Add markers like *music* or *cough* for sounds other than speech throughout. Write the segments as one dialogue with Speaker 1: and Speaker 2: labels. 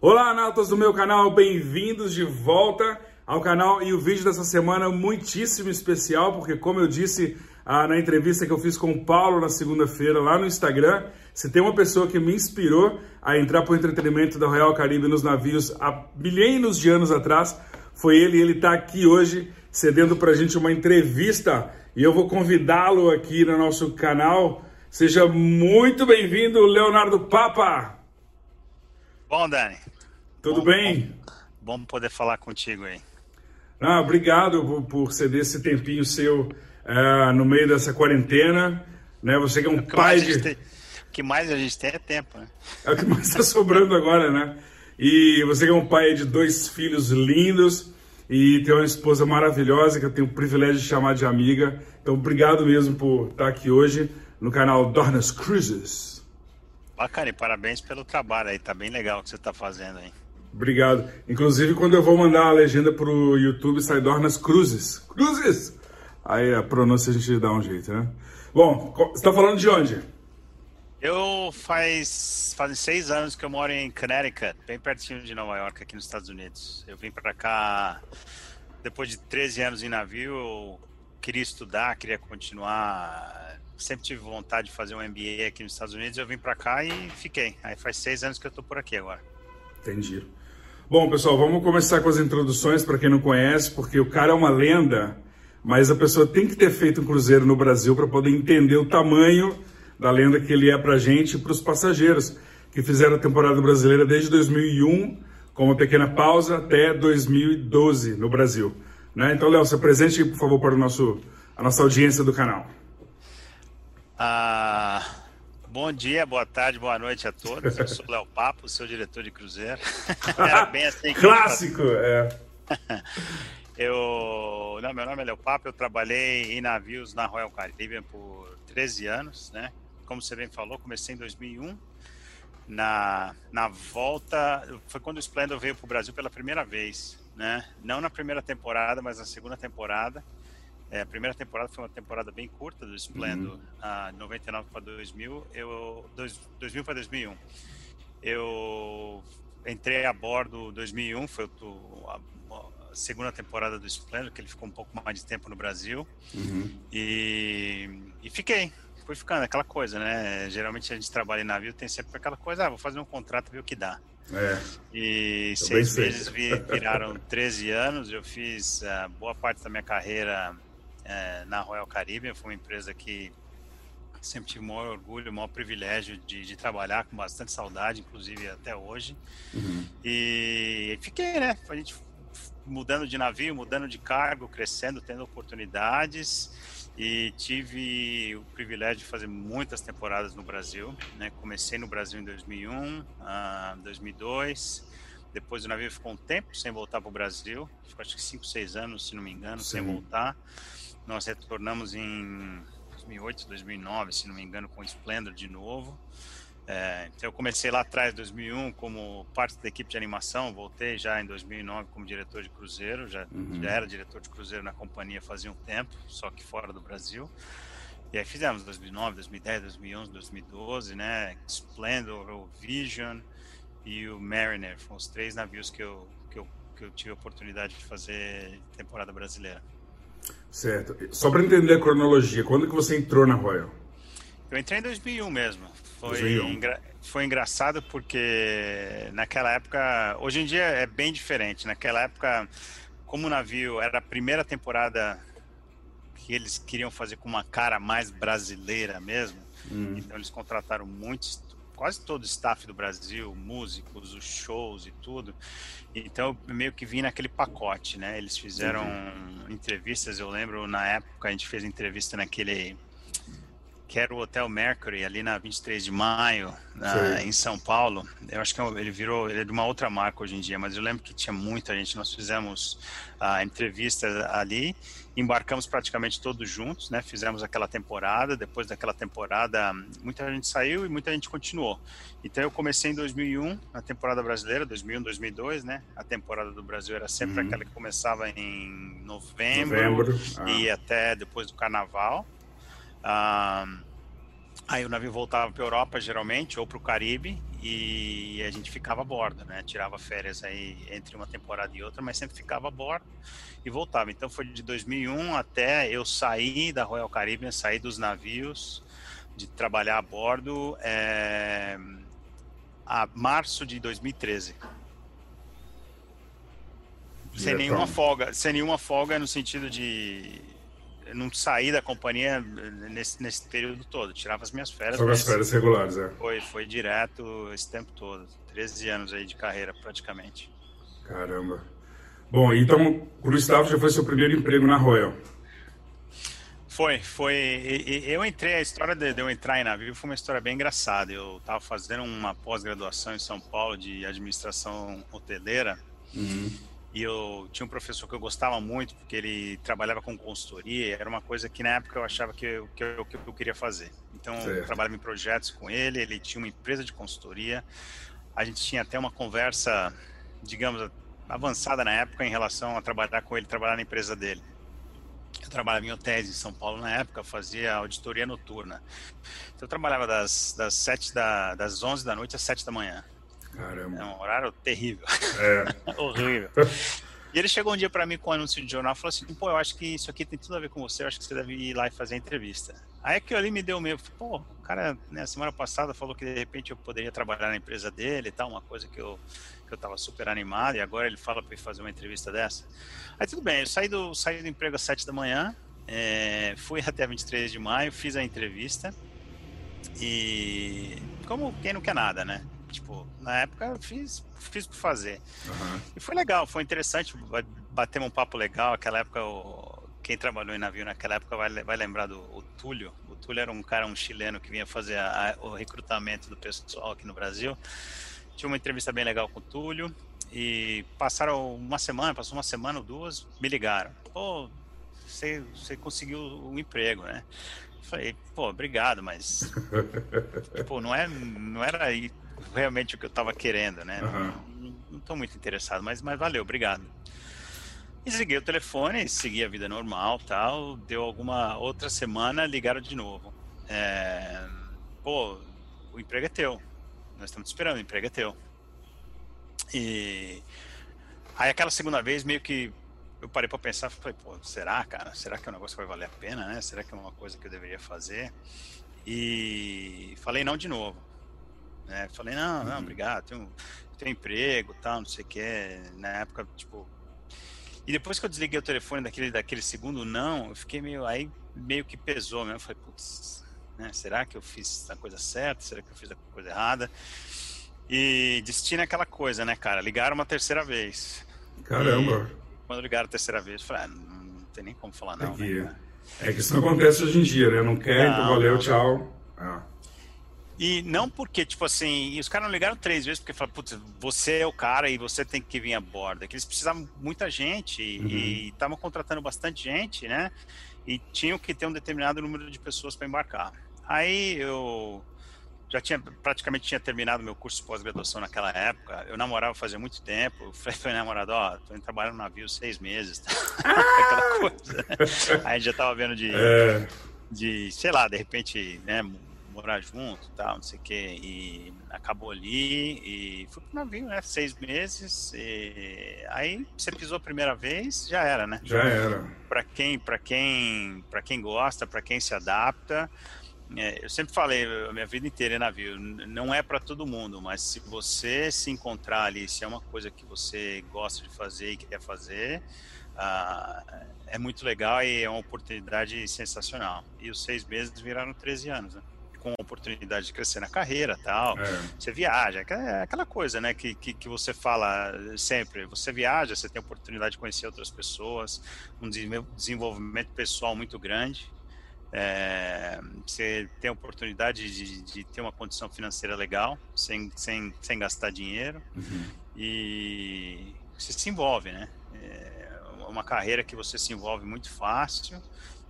Speaker 1: Olá, nautas do meu canal, bem-vindos de volta ao canal e o vídeo dessa semana muitíssimo especial, porque como eu disse ah, na entrevista que eu fiz com o Paulo na segunda-feira lá no Instagram, se tem uma pessoa que me inspirou a entrar para o entretenimento da Royal Caribe nos navios há milênios de anos atrás, foi ele, e ele está aqui hoje cedendo para a gente uma entrevista e eu vou convidá-lo aqui no nosso canal. Seja muito bem-vindo, Leonardo Papa!
Speaker 2: Bom, Dani.
Speaker 1: Tudo
Speaker 2: bom,
Speaker 1: bem?
Speaker 2: Bom, bom, poder falar contigo aí.
Speaker 1: Ah, obrigado por, por ceder esse tempinho seu uh, no meio dessa quarentena. Né? Você que é um
Speaker 2: o
Speaker 1: pai de.
Speaker 2: Tem, o que mais a gente tem é tempo, né?
Speaker 1: É o que mais está sobrando agora, né? E você que é um pai de dois filhos lindos e tem uma esposa maravilhosa que eu tenho o privilégio de chamar de amiga. Então, obrigado mesmo por estar aqui hoje no canal Dornas Cruises.
Speaker 2: Bacana, e parabéns pelo trabalho aí, tá bem legal o que você está fazendo aí.
Speaker 1: Obrigado. Inclusive, quando eu vou mandar a legenda pro YouTube, sai Dornas Cruzes. Cruzes! Aí a pronúncia a gente dá um jeito, né? Bom, você está falando de onde?
Speaker 2: Eu faz fazem seis anos que eu moro em Connecticut, bem pertinho de Nova York, aqui nos Estados Unidos. Eu vim para cá depois de 13 anos em navio, eu queria estudar, queria continuar. Sempre tive vontade de fazer um MBA aqui nos Estados Unidos. Eu vim para cá e fiquei. Aí faz seis anos que eu tô por aqui agora.
Speaker 1: Entendi. Bom, pessoal, vamos começar com as introduções para quem não conhece, porque o cara é uma lenda, mas a pessoa tem que ter feito um cruzeiro no Brasil para poder entender o tamanho da lenda que ele é para a gente e para os passageiros que fizeram a temporada brasileira desde 2001, com uma pequena pausa, até 2012 no Brasil. Né? Então, Léo, se apresente, por favor, para o nosso, a nossa audiência do canal.
Speaker 2: Ah, bom dia, boa tarde, boa noite a todos. Eu sou Léo Papo, seu diretor de cruzeiro.
Speaker 1: Era *laughs* bem assim. Clássico, é. *laughs*
Speaker 2: Eu, não, meu nome é Léo Papo, eu trabalhei em navios na Royal Caribbean por 13 anos, né? Como você bem falou, comecei em 2001. Na, na volta, foi quando o Splendor veio para o Brasil pela primeira vez, né? Não na primeira temporada, mas na segunda temporada. É, a primeira temporada foi uma temporada bem curta do Splendor, uhum. a 99 para 2000, eu dois, 2000 para 2001. Eu entrei a bordo 2001, foi a, a segunda temporada do Splendor, que ele ficou um pouco mais de tempo no Brasil. Uhum. E, e fiquei, fui ficando, aquela coisa, né? Geralmente a gente trabalha em navio, tem sempre aquela coisa, ah, vou fazer um contrato, ver o que dá.
Speaker 1: É.
Speaker 2: E seis meses viraram 13 anos, eu fiz uh, boa parte da minha carreira uh, na Royal Caribbean, foi uma empresa que sempre tive o maior orgulho, o maior privilégio de, de, trabalhar com bastante saudade, inclusive até hoje. Uhum. E fiquei, né? A gente mudando de navio, mudando de cargo, crescendo, tendo oportunidades e tive o privilégio de fazer muitas temporadas no Brasil. Né? Comecei no Brasil em 2001, uh, 2002. Depois o navio ficou um tempo sem voltar para o Brasil, ficou acho que 5, 6 anos, se não me engano, Sim. sem voltar. Nós retornamos em 2008, 2009, se não me engano, com o Splendor de novo. É, então eu comecei lá atrás, em 2001, como parte da equipe de animação, voltei já em 2009 como diretor de cruzeiro, já, uhum. já era diretor de cruzeiro na companhia fazia um tempo, só que fora do Brasil. E aí fizemos 2009, 2010, 2011, 2012, né? Splendor, o Vision e o Mariner, foram os três navios que eu, que eu, que eu tive a oportunidade de fazer temporada brasileira.
Speaker 1: Certo. Só para entender a cronologia, quando que você entrou na Royal?
Speaker 2: Eu entrei em 2001 mesmo. Foi, engra... foi engraçado porque naquela época, hoje em dia é bem diferente. Naquela época, como o navio era a primeira temporada que eles queriam fazer com uma cara mais brasileira mesmo, hum. então eles contrataram muitos, quase todo o staff do Brasil, músicos, os shows e tudo. Então meio que vim naquele pacote, né? Eles fizeram uhum. entrevistas, eu lembro na época a gente fez entrevista naquele que era o Hotel Mercury, ali na 23 de maio, na, em São Paulo. Eu acho que é ele virou, ele é de uma outra marca hoje em dia, mas eu lembro que tinha muita gente. Nós fizemos a uh, entrevista ali, embarcamos praticamente todos juntos, né? Fizemos aquela temporada. Depois daquela temporada, muita gente saiu e muita gente continuou. Então eu comecei em 2001, na temporada brasileira, 2001, 2002, né? A temporada do Brasil era sempre uhum. aquela que começava em novembro, novembro. Ah. e até depois do Carnaval. Ah, aí o navio voltava para a Europa, geralmente, ou para o Caribe, e a gente ficava a bordo, né? Tirava férias aí entre uma temporada e outra, mas sempre ficava a bordo e voltava. Então foi de 2001 até eu sair da Royal Caribbean, sair dos navios, de trabalhar a bordo, é, a março de 2013. Sem nenhuma folga, sem nenhuma folga no sentido de não saí da companhia nesse, nesse período todo. Tirava as minhas férias.
Speaker 1: Só as férias regulares, é.
Speaker 2: Foi, foi direto esse tempo todo. 13 anos aí de carreira, praticamente.
Speaker 1: Caramba. Bom, então o Gustavo já foi seu primeiro emprego na Royal.
Speaker 2: Foi, foi. Eu entrei, a história de eu entrar em navio foi uma história bem engraçada. Eu estava fazendo uma pós-graduação em São Paulo de administração hoteleira. Uhum. E eu tinha um professor que eu gostava muito, porque ele trabalhava com consultoria, era uma coisa que na época eu achava que eu, que eu, que eu queria fazer. Então, certo. eu trabalhava em projetos com ele, ele tinha uma empresa de consultoria. A gente tinha até uma conversa, digamos, avançada na época em relação a trabalhar com ele, trabalhar na empresa dele. Eu trabalhava em hotéis em São Paulo na época, fazia auditoria noturna. Então, eu trabalhava das, das, 7 da, das 11 da noite às 7 da manhã.
Speaker 1: Caramba.
Speaker 2: É um horário terrível.
Speaker 1: É. *laughs*
Speaker 2: Horrível. E ele chegou um dia para mim com um anúncio de jornal e falou assim: pô, eu acho que isso aqui tem tudo a ver com você, eu acho que você deve ir lá e fazer a entrevista. Aí aquilo ali me deu meio, pô, o cara, né, semana passada falou que de repente eu poderia trabalhar na empresa dele e tal, uma coisa que eu, que eu tava super animado, e agora ele fala para ir fazer uma entrevista dessa. Aí tudo bem, eu saí do, saí do emprego às 7 da manhã, é, fui *laughs* até 23 de maio, fiz a entrevista, e como quem não quer nada, né? Tipo, na época eu fiz, fiz por fazer. Uhum. E foi legal, foi interessante, batemos um papo legal. Aquela época, o, quem trabalhou em navio naquela época vai, vai lembrar do o Túlio. O Túlio era um cara, um chileno que vinha fazer a, o recrutamento do pessoal aqui no Brasil. Tinha uma entrevista bem legal com o Túlio. E passaram uma semana, passou uma semana ou duas, me ligaram. Pô, você, você conseguiu um emprego, né? Falei, pô, obrigado, mas *laughs* tipo, não, é, não era realmente o que eu estava querendo, né? Uhum. Não estou muito interessado, mas, mas valeu, obrigado. E desliguei o telefone, segui a vida normal, tal. Deu alguma outra semana, ligaram de novo. É, pô, o emprego é teu. Nós estamos te esperando, o emprego é teu. E aí aquela segunda vez meio que eu parei para pensar, falei, pô, será, cara? Será que é um negócio que vai valer a pena, né? Será que é uma coisa que eu deveria fazer? E falei não de novo. Né? Falei, não, não, uhum. obrigado, tenho, tenho emprego, tal, não sei o que. Na época, tipo. E depois que eu desliguei o telefone daquele, daquele segundo não, eu fiquei meio. Aí meio que pesou mesmo. Eu falei, putz, né? será que eu fiz a coisa certa? Será que eu fiz a coisa errada? E destino é aquela coisa, né, cara? Ligaram uma terceira vez.
Speaker 1: Caramba!
Speaker 2: E quando ligaram a terceira vez, eu falei, ah, não, não tem nem como falar não.
Speaker 1: É que, né, é que isso não acontece hoje em dia, né? Não quer, então não, então valeu, não, tchau. Ah.
Speaker 2: E não porque, tipo assim, os caras não ligaram três vezes porque falaram, putz, você é o cara e você tem que vir a bordo. É que eles precisavam muita gente uhum. e estavam contratando bastante gente, né? E tinham que ter um determinado número de pessoas para embarcar. Aí eu já tinha praticamente tinha terminado meu curso de pós-graduação naquela época. Eu namorava fazia muito tempo. Eu falei para namorado, ó, tô indo trabalhar no navio seis meses. *laughs* Aquela coisa. Né? Aí já tava vendo de, é... de, sei lá, de repente, né, morar junto tal, não sei o que. E acabou ali e fui pro navio, né? Seis meses. E... Aí você pisou a primeira vez, já era, né?
Speaker 1: Já era.
Speaker 2: Para quem, para quem, para quem gosta, para quem se adapta. É, eu sempre falei a minha vida inteira em navio, não é para todo mundo, mas se você se encontrar ali, se é uma coisa que você gosta de fazer e quer fazer, ah, é muito legal e é uma oportunidade sensacional. E os seis meses viraram 13 anos, né? Com oportunidade de crescer na carreira tal. É. Você viaja, é aquela coisa, né, que, que, que, você fala sempre. Você viaja, você tem a oportunidade de conhecer outras pessoas, um desenvolvimento pessoal muito grande. É, você tem a oportunidade de, de, ter uma condição financeira legal, sem, sem, sem gastar dinheiro. Uhum. E você se envolve, né? É uma carreira que você se envolve muito fácil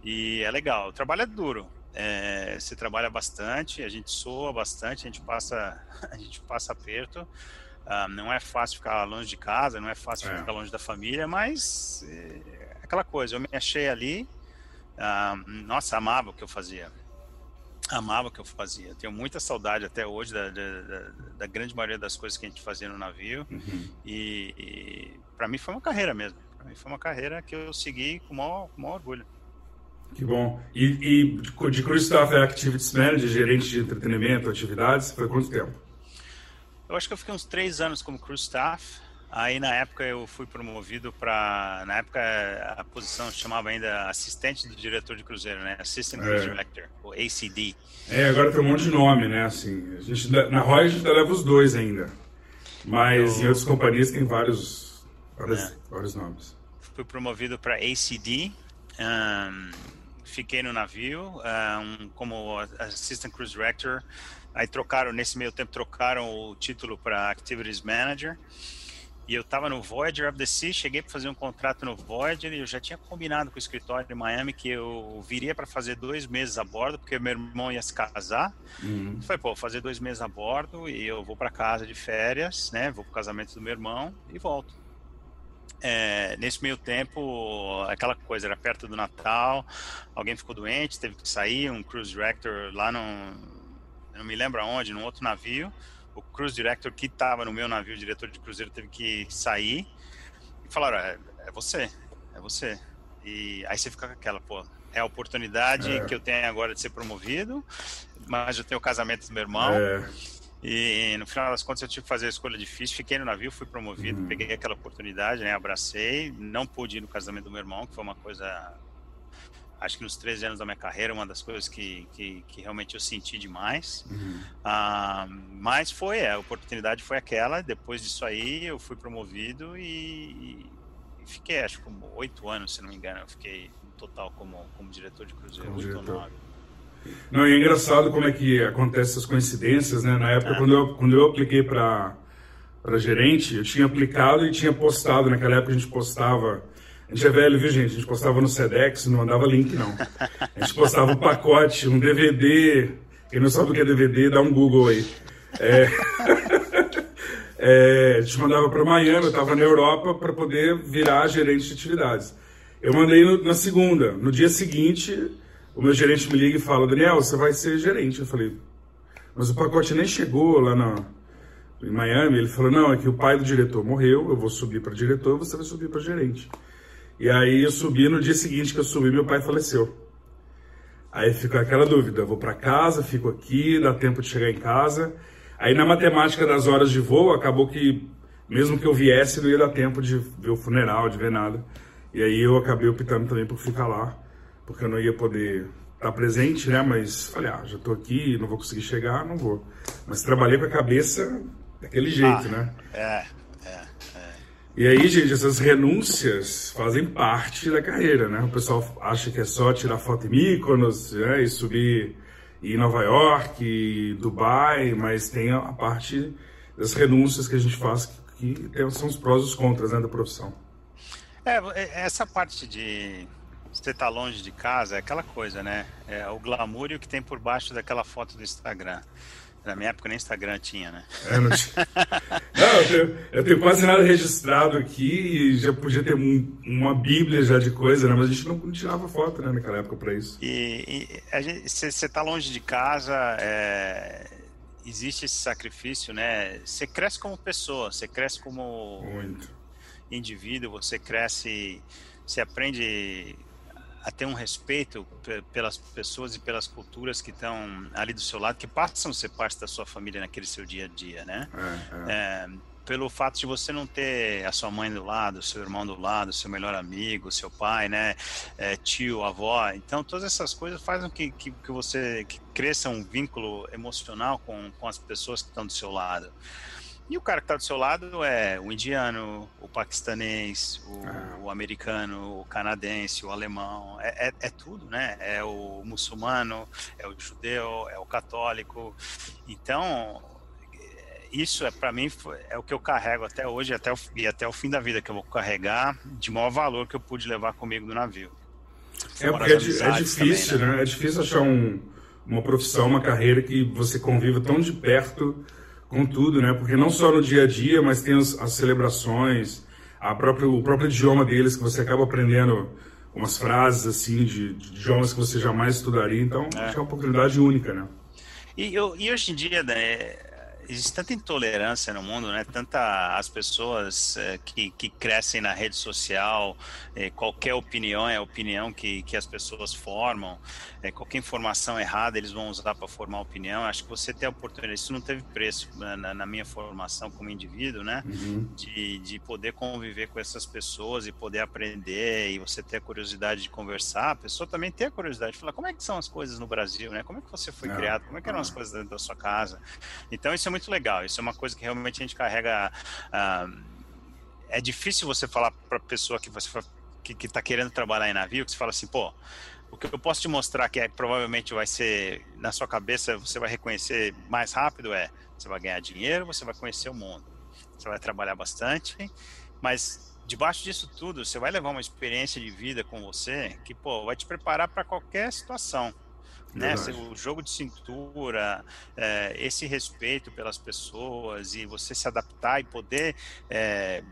Speaker 2: e é legal. O trabalho é duro, é, você trabalha bastante, a gente soa bastante, a gente passa, *laughs* a gente passa aperto. Ah, não é fácil ficar longe de casa, não é fácil é. ficar longe da família, mas é aquela coisa, eu me achei ali, ah, nossa, amava o que eu fazia. amava o que eu fazia. Tenho muita saudade até hoje da, da, da, grande maioria das coisas que a gente fazia no navio. Uhum. E, e para mim foi uma carreira mesmo. Para mim foi uma carreira que eu segui com o maior, com maior orgulho.
Speaker 1: Que bom. E, e de Cruise Staff é Activities Manager, gerente de entretenimento, atividades, foi quanto tempo?
Speaker 2: Eu acho que eu fiquei uns três anos como Cruise Staff. Aí na época eu fui promovido para, na época a posição se chamava ainda assistente do diretor de cruzeiro, né? Assistant é. Director, ou ACD.
Speaker 1: É, agora tem um monte de nome, né? Assim, a gente, na Roy a gente leva os dois ainda, mas eu... em outras companhias tem vários, vários, é. vários nomes.
Speaker 2: Fui promovido para ACD. Um, fiquei no navio um, como Assistant Cruise Director. Aí trocaram, nesse meio tempo, trocaram o título para Activities Manager. E eu estava no Voyager of the Sea, cheguei para fazer um contrato no Voyager e eu já tinha combinado com o escritório de Miami que eu viria para fazer dois meses a bordo, porque meu irmão ia se casar. Uhum. Falei, pô, fazer dois meses a bordo e eu vou para casa de férias, né? Vou para o casamento do meu irmão e volto. É, nesse meio tempo, aquela coisa, era perto do Natal, alguém ficou doente, teve que sair, um cruise director lá no. não me lembro aonde, num outro navio o cruise director que estava no meu navio, o diretor de cruzeiro, teve que sair e falaram: é, é, você, é você. E aí você fica com aquela, pô, é a oportunidade é. que eu tenho agora de ser promovido, mas eu tenho o casamento do meu irmão. É. E no final das contas eu tive que fazer a escolha difícil, fiquei no navio, fui promovido, uhum. peguei aquela oportunidade, né, abracei, não pude ir no casamento do meu irmão, que foi uma coisa acho que nos 13 anos da minha carreira, uma das coisas que, que, que realmente eu senti demais. Uhum. Ah, mas foi, é, a oportunidade foi aquela. Depois disso aí, eu fui promovido e, e fiquei, acho que como oito anos, se não me engano, eu fiquei no total como, como diretor de cruzeiro, oito ou nove.
Speaker 1: Não, é engraçado como é que acontecem essas coincidências, né? Na época, quando, eu, quando eu apliquei para gerente, eu tinha aplicado e tinha postado. Naquela época, a gente postava a gente é velho, viu, gente? A gente postava no Sedex, não mandava link, não. A gente postava um pacote, um DVD. Quem não sabe o que é DVD, dá um Google aí. É... *laughs* é, a gente mandava para Miami, eu estava na Europa para poder virar gerente de atividades. Eu mandei no, na segunda. No dia seguinte, o meu gerente me liga e fala: Daniel, você vai ser gerente. Eu falei: Mas o pacote nem chegou lá na, em Miami. Ele falou: Não, é que o pai do diretor morreu, eu vou subir para diretor, você vai subir para gerente. E aí eu subi, no dia seguinte que eu subi, meu pai faleceu. Aí ficou aquela dúvida, vou para casa, fico aqui, dá tempo de chegar em casa. Aí na matemática das horas de voo, acabou que mesmo que eu viesse, não ia dar tempo de ver o funeral, de ver nada. E aí eu acabei optando também por ficar lá, porque eu não ia poder estar presente, né? Mas falei, ah, já tô aqui, não vou conseguir chegar, não vou. Mas trabalhei com a cabeça daquele jeito, ah, né?
Speaker 2: É.
Speaker 1: E aí, gente, essas renúncias fazem parte da carreira, né? O pessoal acha que é só tirar foto em Mykonos né? e subir em Nova York, Dubai, mas tem a parte das renúncias que a gente faz que, são os prós e os contras né, da profissão.
Speaker 2: É, é, essa parte de você tá longe de casa é aquela coisa, né? É o glamour e o que tem por baixo daquela foto do Instagram. Na minha época nem Instagram tinha, né?
Speaker 1: É, não, tinha... não eu, tenho, eu, tenho, quase nada registrado aqui e já podia ter um, uma bíblia já de coisa, né? Mas a gente não, tirava foto né, naquela época para isso.
Speaker 2: E você está longe de casa, é, existe esse sacrifício, né? Você cresce como pessoa, você cresce como
Speaker 1: Muito.
Speaker 2: indivíduo, você cresce, você aprende a ter um respeito pelas pessoas e pelas culturas que estão ali do seu lado, que passam a ser parte da sua família naquele seu dia a dia, né? É, é. É, pelo fato de você não ter a sua mãe do lado, seu irmão do lado, seu melhor amigo, seu pai, né, é, tio, avó, então todas essas coisas fazem que, que, que você que cresça um vínculo emocional com, com as pessoas que estão do seu lado. E o cara que está do seu lado é o indiano, o paquistanês, o, ah. o americano, o canadense, o alemão, é, é, é, tudo, né? É o muçulmano, é o judeu, é o católico. Então, isso é para mim é o que eu carrego até hoje até o, e até o fim da vida que eu vou carregar de maior valor que eu pude levar comigo no navio.
Speaker 1: É porque é, é difícil, também, né? né? É difícil achar um, uma profissão, uma carreira que você conviva tão de perto com tudo, né? Porque não só no dia a dia, mas tem as, as celebrações, a própria, o próprio idioma deles que você acaba aprendendo umas frases assim de, de idiomas que você jamais estudaria. Então, é. acho que é uma oportunidade única, né?
Speaker 2: E, eu, e hoje em dia, né, existe tanta intolerância no mundo, né? Tanta as pessoas é, que, que crescem na rede social, é, qualquer opinião é a opinião que, que as pessoas formam, é, qualquer informação errada eles vão usar para formar opinião. Acho que você tem a oportunidade, isso não teve preço na, na minha formação como indivíduo, né? Uhum. De, de poder conviver com essas pessoas e poder aprender e você ter a curiosidade de conversar. A pessoa também tem a curiosidade de falar como é que são as coisas no Brasil, né? Como é que você foi é. criado? Como é que eram as coisas dentro da sua casa? Então isso é muito legal. Isso é uma coisa que realmente a gente carrega. Uh, é difícil você falar para pessoa que você que está querendo trabalhar em navio, que você fala assim, pô, o que eu posso te mostrar que é, provavelmente vai ser na sua cabeça, você vai reconhecer mais rápido é, você vai ganhar dinheiro, você vai conhecer o mundo, você vai trabalhar bastante, mas debaixo disso tudo, você vai levar uma experiência de vida com você que, pô, vai te preparar para qualquer situação né? O jogo de cintura, é, esse respeito pelas pessoas e você se adaptar e poder é,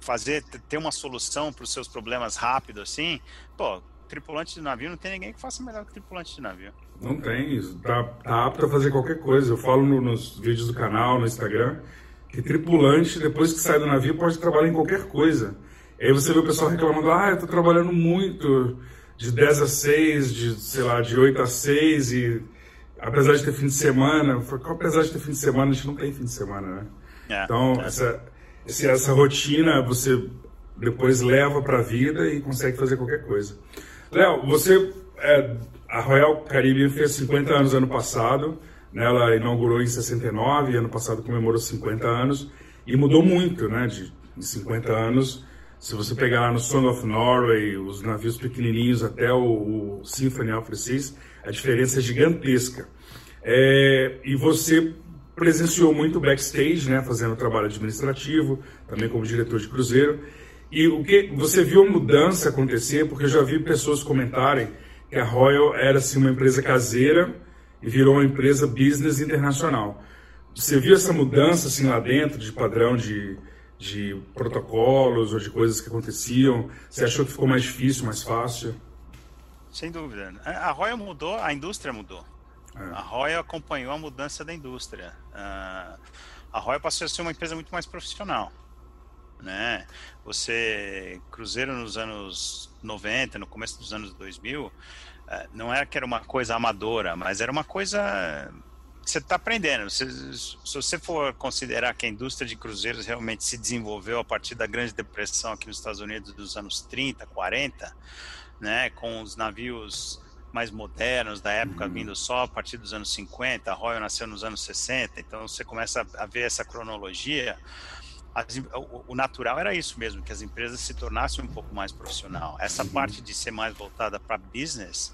Speaker 2: fazer, ter uma solução para os seus problemas rápido assim, pô, tripulante de navio não tem ninguém que faça melhor que tripulante de navio.
Speaker 1: Não tem, isso tá, tá apto a fazer qualquer coisa. Eu falo no, nos vídeos do canal, no Instagram, que tripulante, depois que sai do navio, pode trabalhar em qualquer coisa. E aí você vê o pessoal reclamando, ah, eu tô trabalhando muito, de 10 a 6, de, sei lá, de 8 a 6 e apesar de ter fim de semana, apesar de ter fim de semana, a gente não tem fim de semana, né? É, então, é. Essa, essa rotina você depois leva para a vida e consegue fazer qualquer coisa. Léo, você, é, a Royal Caribbean fez 50 anos ano passado, né? ela inaugurou em 69, ano passado comemorou 50 anos e mudou muito, né, de, de 50 anos se você pegar no Song of Norway, os navios pequenininhos até o, o Symphony Alfred 6, a diferença é gigantesca. É, e você presenciou muito backstage, né, fazendo trabalho administrativo, também como diretor de cruzeiro. E o que você viu a mudança acontecer? Porque eu já vi pessoas comentarem que a Royal era assim uma empresa caseira e virou uma empresa business internacional. Você viu essa mudança assim lá dentro de padrão de de protocolos ou de coisas que aconteciam? Você achou que ficou mais difícil, mais fácil?
Speaker 2: Sem dúvida. A Royal mudou, a indústria mudou. É. A Royal acompanhou a mudança da indústria. Uh, a Royal passou a ser uma empresa muito mais profissional. Né? Você, cruzeiro nos anos 90, no começo dos anos 2000, uh, ah, não era que era uma coisa amadora, mas era uma coisa você está aprendendo. Se, se, você for considerar que a indústria de cruzeiros realmente se desenvolveu a partir da Grande Depressão aqui nos Estados Unidos dos anos 30, 40, né, com os navios mais modernos da época uhum. vindo só a partir dos anos 50, a Royal nasceu nos anos 60, então você começa a ver essa cronologia. As, o, o, natural era isso mesmo, que as empresas se tornassem um pouco mais profissional. Essa uhum. parte de ser mais voltada para business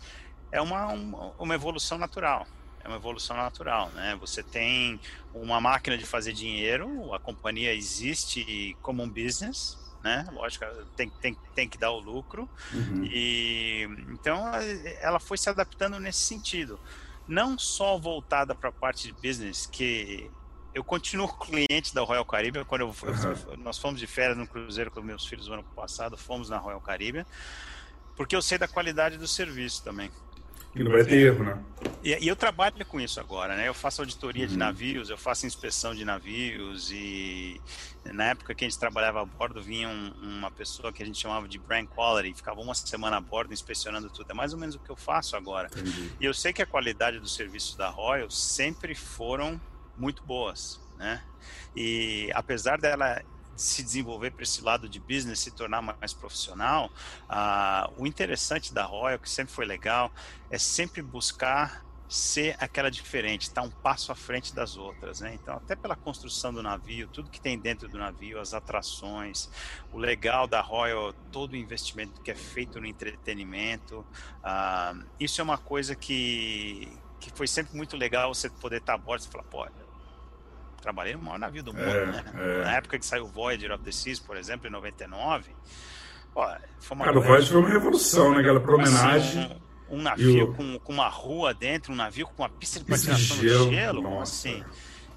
Speaker 2: é uma, uma, uma evolução natural é uma evolução natural, né? Você tem uma máquina de fazer dinheiro, a companhia existe como um business, né? Lógico, tem, tem, tem que dar o lucro. Uhum. E então ela foi se adaptando nesse sentido. Não só voltada para a parte de business, que eu continuo *laughs* cliente da Royal Caribbean. Quando eu, uhum. nós fomos de férias no cruzeiro com meus filhos no ano passado, fomos na Royal Caribbean, porque eu sei da qualidade do serviço também.
Speaker 1: E não vai ter erro, né?
Speaker 2: E, e, eu trabalho com isso agora, né? Eu faço auditoria uhum. de navios, eu faço inspeção de navios e na época que a gente trabalhava a bordo vinha um, uma pessoa que a gente chamava de brand quality, ficava uma semana a bordo inspecionando tudo. É mais ou menos o que eu faço agora. Entendi. E eu sei que a qualidade dos serviços da Royal sempre foram muito boas, né? E apesar dela se desenvolver para esse lado de business, se tornar mais profissional, uh, o interessante da Royal, que sempre foi legal, é sempre buscar ser aquela diferente, estar tá um passo à frente das outras, né? Então, até pela construção do navio, tudo que tem dentro do navio, as atrações, o legal da Royal, todo o investimento que é feito no entretenimento, uh, isso é uma coisa que, que foi sempre muito legal você poder estar tá a bordo e falar, pô, trabalhei no maior navio do mundo, é, né? É. Na época que saiu o Voyager of the Seas, por exemplo, em 99. Pô,
Speaker 1: foi uma Cara, o Voyager foi uma revolução, né? Aquela promenagem.
Speaker 2: Assim, um, um, navio o... com, com uma rua dentro, um navio com uma pista de patinação de gelo, gelo como assim?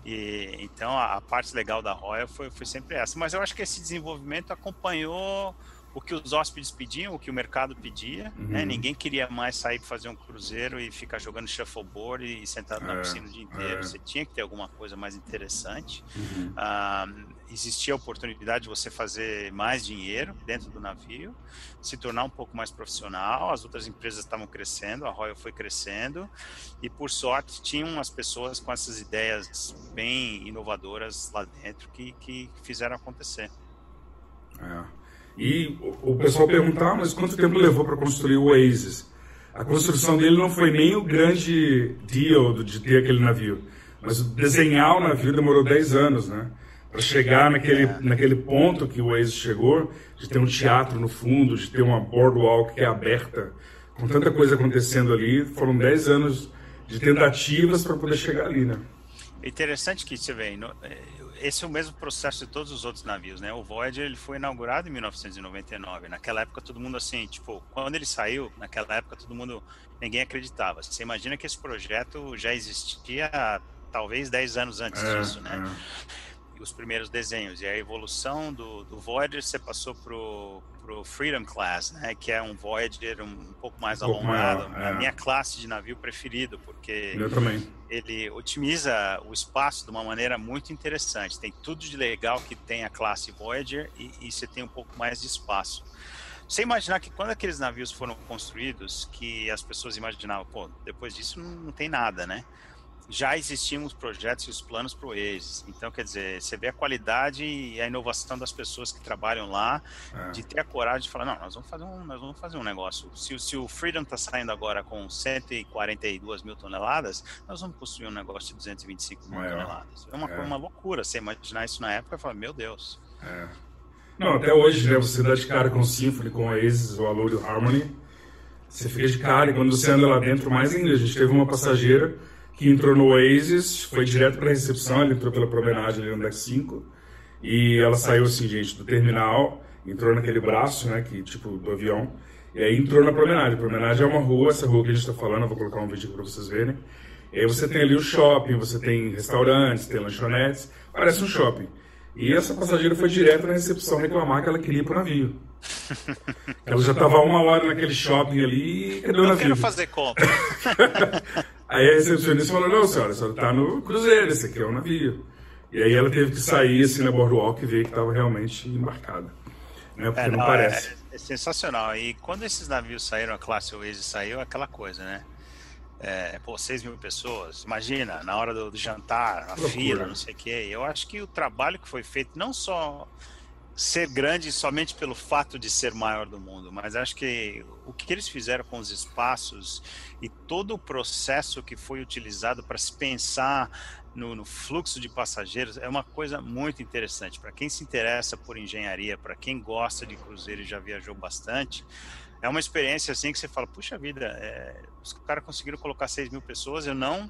Speaker 2: E, então a, a, parte legal da Royal foi, foi sempre essa. Mas eu acho que esse desenvolvimento acompanhou o que os hóspedes pediam, o que o mercado pedia. Uhum. Né? Ninguém queria mais sair para fazer um cruzeiro e ficar jogando shuffleboard e sentado é, na piscina o dia inteiro. É. Você tinha que ter alguma coisa mais interessante. Uhum. Ah, existia a oportunidade de você fazer mais dinheiro dentro do navio, se tornar um pouco mais profissional. As outras empresas estavam crescendo, a Royal foi crescendo e, por sorte, tinham umas pessoas com essas ideias bem inovadoras lá dentro que, que fizeram acontecer.
Speaker 1: É. E o pessoal perguntava, ah, mas quanto tempo levou para construir o Oasis? A construção dele não foi nem o grande deal de ter aquele navio, mas desenhar o navio demorou 10 anos, né? Para chegar naquele, naquele ponto que o Oasis chegou, de ter um teatro no fundo, de ter uma boardwalk que é aberta, com tanta coisa acontecendo ali, foram 10 anos de tentativas para poder chegar ali, né?
Speaker 2: É interessante que você vê, esse é o mesmo processo de todos os outros navios, né? O Voyager ele foi inaugurado em 1999. Naquela época todo mundo assim, tipo, quando ele saiu, naquela época todo mundo ninguém acreditava. Você imagina que esse projeto já existia talvez 10 anos antes é, disso, né? É os primeiros desenhos. E a evolução do, do Voyager você passou pro, pro Freedom Class, né? Que é um Voyager um, pouco mais um alongado. Pouco maior, é. A minha classe de navio preferido, porque ele otimiza o espaço de uma maneira muito interessante. Tem tudo de legal que tem a classe Voyager e, e você tem um pouco mais de espaço. Você imaginar que quando aqueles navios foram construídos, que as pessoas imaginavam, pô, depois disso não, não tem nada, né? Já existiam os projetos e os planos para o Oasis. Então, quer dizer, você vê a qualidade e a inovação das pessoas que trabalham lá, é. de ter a coragem de falar, não, nós vamos fazer um, nós vamos fazer um negócio. Se, se o Freedom está saindo agora com 142 mil toneladas, nós vamos construir um negócio de 225 mil toneladas. É uma, é. uma loucura você imaginar isso na época e falar, meu Deus.
Speaker 1: É. Não, até hoje, né, você dá de cara com o Symphony, com o Oasis, o Allure Harmony, você fica de cara e quando você anda lá dentro, mais ainda, a gente teve uma passageira que entrou no Oasis, foi direto para a recepção, ele entrou pela promenade ali no deck 5, e ela saiu assim, gente, do terminal, entrou naquele braço, né, que tipo do avião, e aí entrou na promenade. A promenade é uma rua, essa rua que a gente está falando, eu vou colocar um vídeo para vocês verem. E aí você tem ali o shopping, você tem restaurantes, tem lanchonetes, parece um shopping. E essa passageira foi direto na recepção reclamar que ela queria ir para o navio. *laughs* Ela já estava uma hora naquele shopping ali e cadê o navio? Eu
Speaker 2: quero fazer *laughs* compra.
Speaker 1: Aí a recepcionista falou, não senhora, a senhora está no cruzeiro, esse aqui é um navio. E aí ela teve que sair assim na boardwalk e ver que estava realmente embarcada. Né? Porque é, não, não, parece.
Speaker 2: É, é, sensacional. E quando esses navios saíram, a classe Oasis saiu, aquela coisa, né? É, pô, 6 mil pessoas, imagina, na hora do, do jantar, a fila, não sei o quê. Eu acho que o trabalho que foi feito, não só ser grande somente pelo fato de ser maior do mundo, mas acho que o que eles fizeram com os espaços e todo o processo que foi utilizado para se pensar no, no, fluxo de passageiros é uma coisa muito interessante. Para quem se interessa por engenharia, para quem gosta de cruzeiro e já viajou bastante, é uma experiência assim que você fala: puxa vida, é, os caras conseguiram colocar 6 mil pessoas, eu não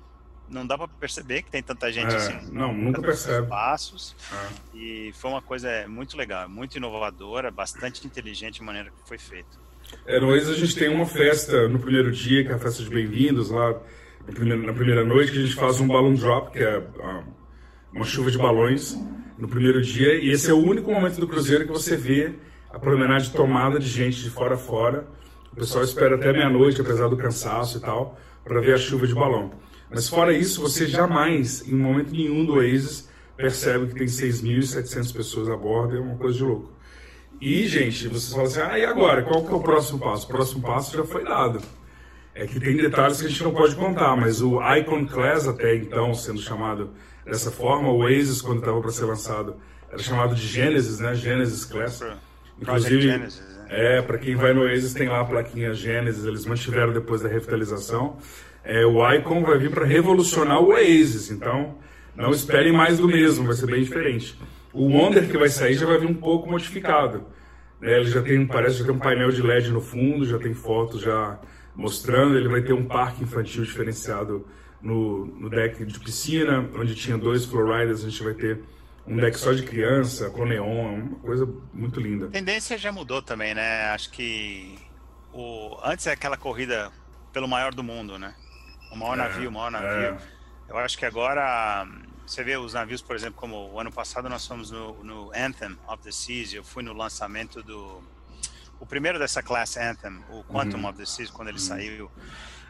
Speaker 2: não dá para perceber que tem tanta gente é, assim.
Speaker 1: Não, nunca percebe.
Speaker 2: Passos. É. E foi uma coisa muito legal, muito inovadora, bastante inteligente a maneira que foi feito.
Speaker 1: É, no Oasis a gente tem uma festa no primeiro dia, que é a festa de bem-vindos, lá primeiro, na primeira noite, que a gente faz um balloon drop, que é uma chuva de balões, no primeiro dia. E esse é o único momento do cruzeiro que você vê a promenade tomada de gente de fora a fora. O pessoal espera até meia-noite, apesar do cansaço e tal, para ver a chuva de balão. Mas fora isso, você jamais, em momento nenhum do Oasis, percebe que tem 6.700 pessoas a bordo, é uma coisa de louco. E, gente, você fala assim, ah, e agora? Qual que é o próximo passo? O próximo passo já foi dado. É que tem detalhes que a gente não pode contar, mas o Icon Class, até então, sendo chamado dessa forma, o Oasis, quando estava para ser lançado, era chamado de Genesis, né? Genesis Class. Inclusive, né? é, para quem vai no Oasis, tem lá a plaquinha Genesis, eles mantiveram depois da revitalização é, o Icon vai vir para revolucionar o Oasis, então não esperem mais do mesmo, vai ser bem diferente. O Wonder que vai sair já vai vir um pouco modificado. Né? Ele já tem, parece já tem um painel de LED no fundo, já tem fotos já mostrando, ele vai ter um parque infantil diferenciado no, no deck de piscina, onde tinha dois flowriders, a gente vai ter um deck só de criança, com neon, uma coisa muito linda. A
Speaker 2: tendência já mudou também, né? Acho que o antes é aquela corrida pelo maior do mundo, né? O maior é, navio, o maior navio. É. Eu acho que agora você vê os navios, por exemplo, como o ano passado nós fomos no, no Anthem of the Seas, eu fui no lançamento do o primeiro dessa classe Anthem, o Quantum uhum. of the Seas, quando ele uhum. saiu,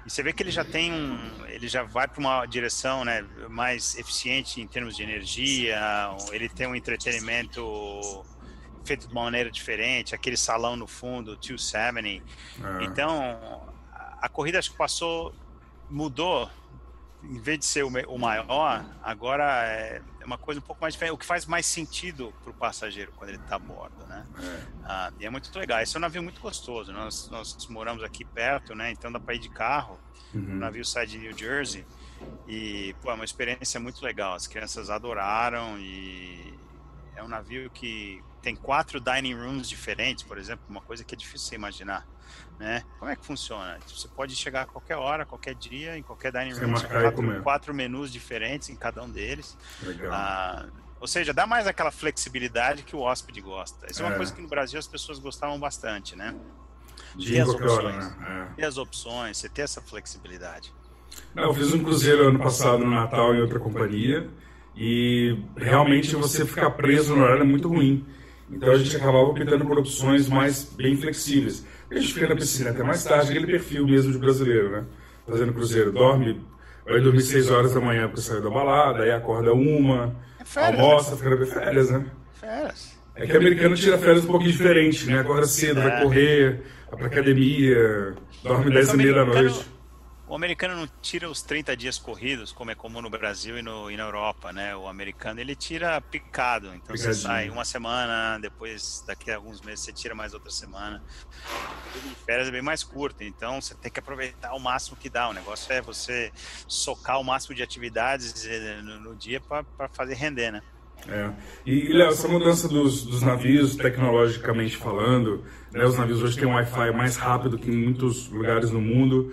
Speaker 2: e você vê que ele já tem um, ele já vai para uma direção, né, mais eficiente em termos de energia. Ele tem um entretenimento feito de uma maneira diferente, aquele salão no fundo, 270. É. Então, a corrida acho que passou, mudou em vez de ser o maior, agora é uma coisa um pouco mais diferente, o que faz mais sentido para o passageiro quando ele está a bordo, né? É. Ah, e é muito legal. Esse é um navio muito gostoso. Nós, nós moramos aqui perto, né? Então dá para ir de carro. Uhum. O navio sai de New Jersey e pô, é uma experiência muito legal. As crianças adoraram e é um navio que tem quatro dining rooms diferentes, por exemplo, uma coisa que é difícil você imaginar né? Como é que funciona? Você pode chegar a qualquer hora, qualquer dia, em qualquer dining room, quatro, quatro, menus diferentes em cada um deles. Legal. Ah, ou seja, dá mais aquela flexibilidade que o hóspede gosta. Isso é, é uma coisa que no Brasil as pessoas gostavam bastante, né?
Speaker 1: De as opções. Hora, né?
Speaker 2: é. as opções, você ter essa flexibilidade.
Speaker 1: Eu fiz um cruzeiro ano passado no Natal em outra companhia e realmente você ficar preso no horário é muito ruim. Então a gente acabava optando por opções mais bem flexíveis. A gente fica na piscina até mais tarde, aquele perfil mesmo de brasileiro, né? Fazendo cruzeiro. Dorme, vai dormir 6 horas da manhã porque saiu da balada, aí acorda uma, é férias, almoça, né? fica na férias, né? Férias. É que o americano tira férias um pouquinho diferente, né? Acorda cedo, é. vai correr, vai pra academia, dorme 10 e meia da noite
Speaker 2: o americano não tira os 30 dias corridos, como é comum no Brasil e, no, e na Europa, né? O americano ele tira picado. Então Picadinho. você sai uma semana, depois daqui a alguns meses você tira mais outra semana. O férias é bem mais curto, então você tem que aproveitar o máximo que dá. O negócio é você socar o máximo de atividades eh, no, no dia para fazer render, né?
Speaker 1: É. E, Léo, essa mudança dos, dos, navios, tecnologicamente falando, né, os navios hoje têm um Wi-Fi mais rápido que em muitos lugares no mundo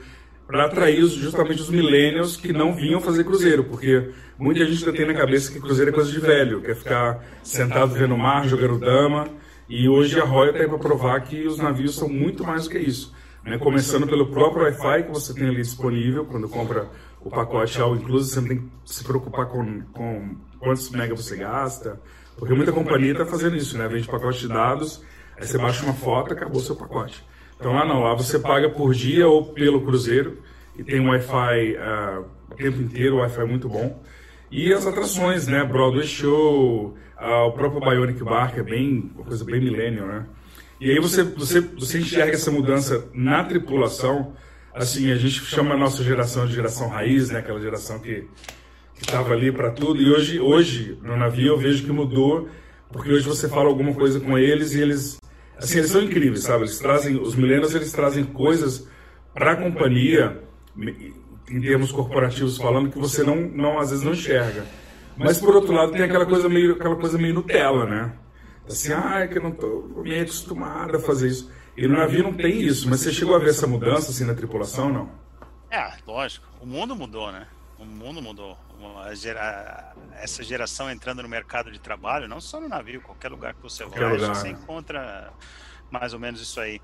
Speaker 1: para atrair justamente os millennials que não vinham fazer cruzeiro, porque muita gente ainda tem na cabeça que cruzeiro é coisa de velho, quer ficar sentado vendo o mar, jogando dama, e hoje a Royal tem para provar que os navios são muito mais do que isso. Né? Começando pelo próprio Wi-Fi que você tem ali disponível, quando compra o pacote ao incluso, você não tem que se preocupar com, com quantos mega você gasta, porque muita companhia está fazendo isso, né? Vende pacote de dados, aí você baixa uma foto, acabou seu pacote. Então lá não, lá você paga por dia ou pelo cruzeiro e tem Wi-Fi uh, o tempo inteiro, Wi-Fi muito bom. E as atrações, né? Broadway Show, uh, o próprio Bionic Bar, que é bem, uma coisa bem millennial, né? E aí você, você, você enxerga essa mudança na tripulação, assim, a gente chama a nossa geração de geração raiz, né? Aquela geração que estava ali para tudo. E hoje, hoje, no navio, eu vejo que mudou, porque hoje você fala alguma coisa com eles e eles assim, eles são incríveis, sabe? Eles trazem, os milênios, eles trazem coisas para a companhia, em termos corporativos falando, que você não, não, às vezes não enxerga. Mas, por outro lado, tem aquela coisa meio, aquela coisa meio Nutella, né? Assim, ah, é que eu não estou meio acostumado a fazer isso. E no navio não tem isso, mas você chegou a ver essa mudança assim na tripulação, não?
Speaker 2: É, lógico. O mundo mudou, né? O mundo mudou. Gera... Essa geração entrando no mercado de trabalho, não só no navio, qualquer lugar que você qualquer vai, lugar. você encontra mais ou menos isso aí.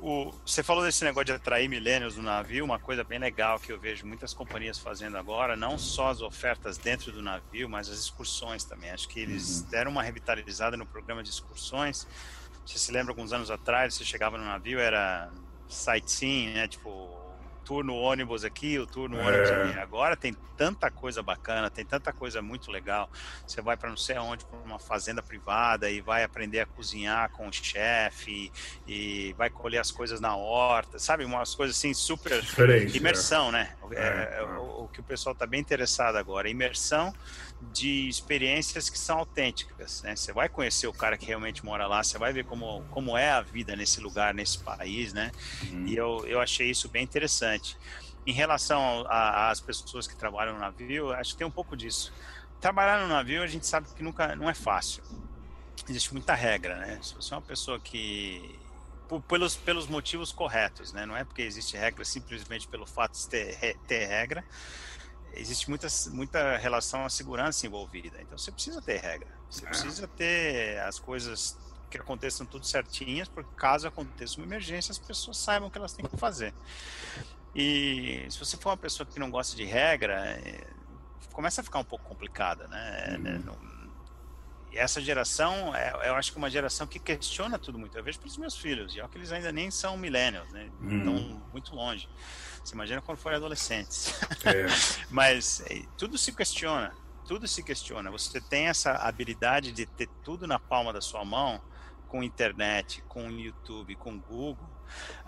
Speaker 2: O, você falou desse negócio de atrair milênios no navio, uma coisa bem legal que eu vejo muitas companhias fazendo agora, não só as ofertas dentro do navio, mas as excursões também. Acho que eles uhum. deram uma revitalizada no programa de excursões. Você se lembra alguns anos atrás, você chegava no navio, era sightseeing, né? Tipo, tour no ônibus aqui, o tour no é. ônibus ali. Agora tem tanta coisa bacana, tem tanta coisa muito legal. Você vai para não sei aonde, para uma fazenda privada e vai aprender a cozinhar com o chefe e vai colher as coisas na horta, sabe? Umas coisas assim super Diferente, é. imersão, né? é. né? É, o, o, que o pessoal está bem interessado agora, imersão de experiências que são autênticas, né? Você vai conhecer o cara que realmente mora lá, você vai ver como, como é a vida nesse lugar, nesse país, né? Uhum. E eu, eu achei isso bem interessante. Em relação às pessoas que trabalham no navio, acho que tem um pouco disso. Trabalhar no navio, a gente sabe que nunca não é fácil. Existe muita regra, né? Se você é uma pessoa que pelos, pelos motivos corretos, né? Não é porque existe regra simplesmente pelo fato de ter, ter regra, existe muita, muita relação à segurança envolvida. Então você precisa ter regra. Você é. precisa ter as coisas que aconteçam tudo certinhas, porque caso aconteça uma emergência, as pessoas saibam o que elas têm que fazer. E se você for uma pessoa que não gosta de regra, é, começa a ficar um pouco complicada, né? Uhum. essa geração, é, eu acho que é uma geração que questiona tudo muito. Eu vejo pelos meus filhos, e é que eles ainda nem são millennials, né? Hum. Estão muito longe. Você imagina quando forem adolescentes. É. *laughs* Mas é, tudo se questiona, tudo se questiona. Você tem essa habilidade de ter tudo na palma da sua mão, com internet, com YouTube, com Google.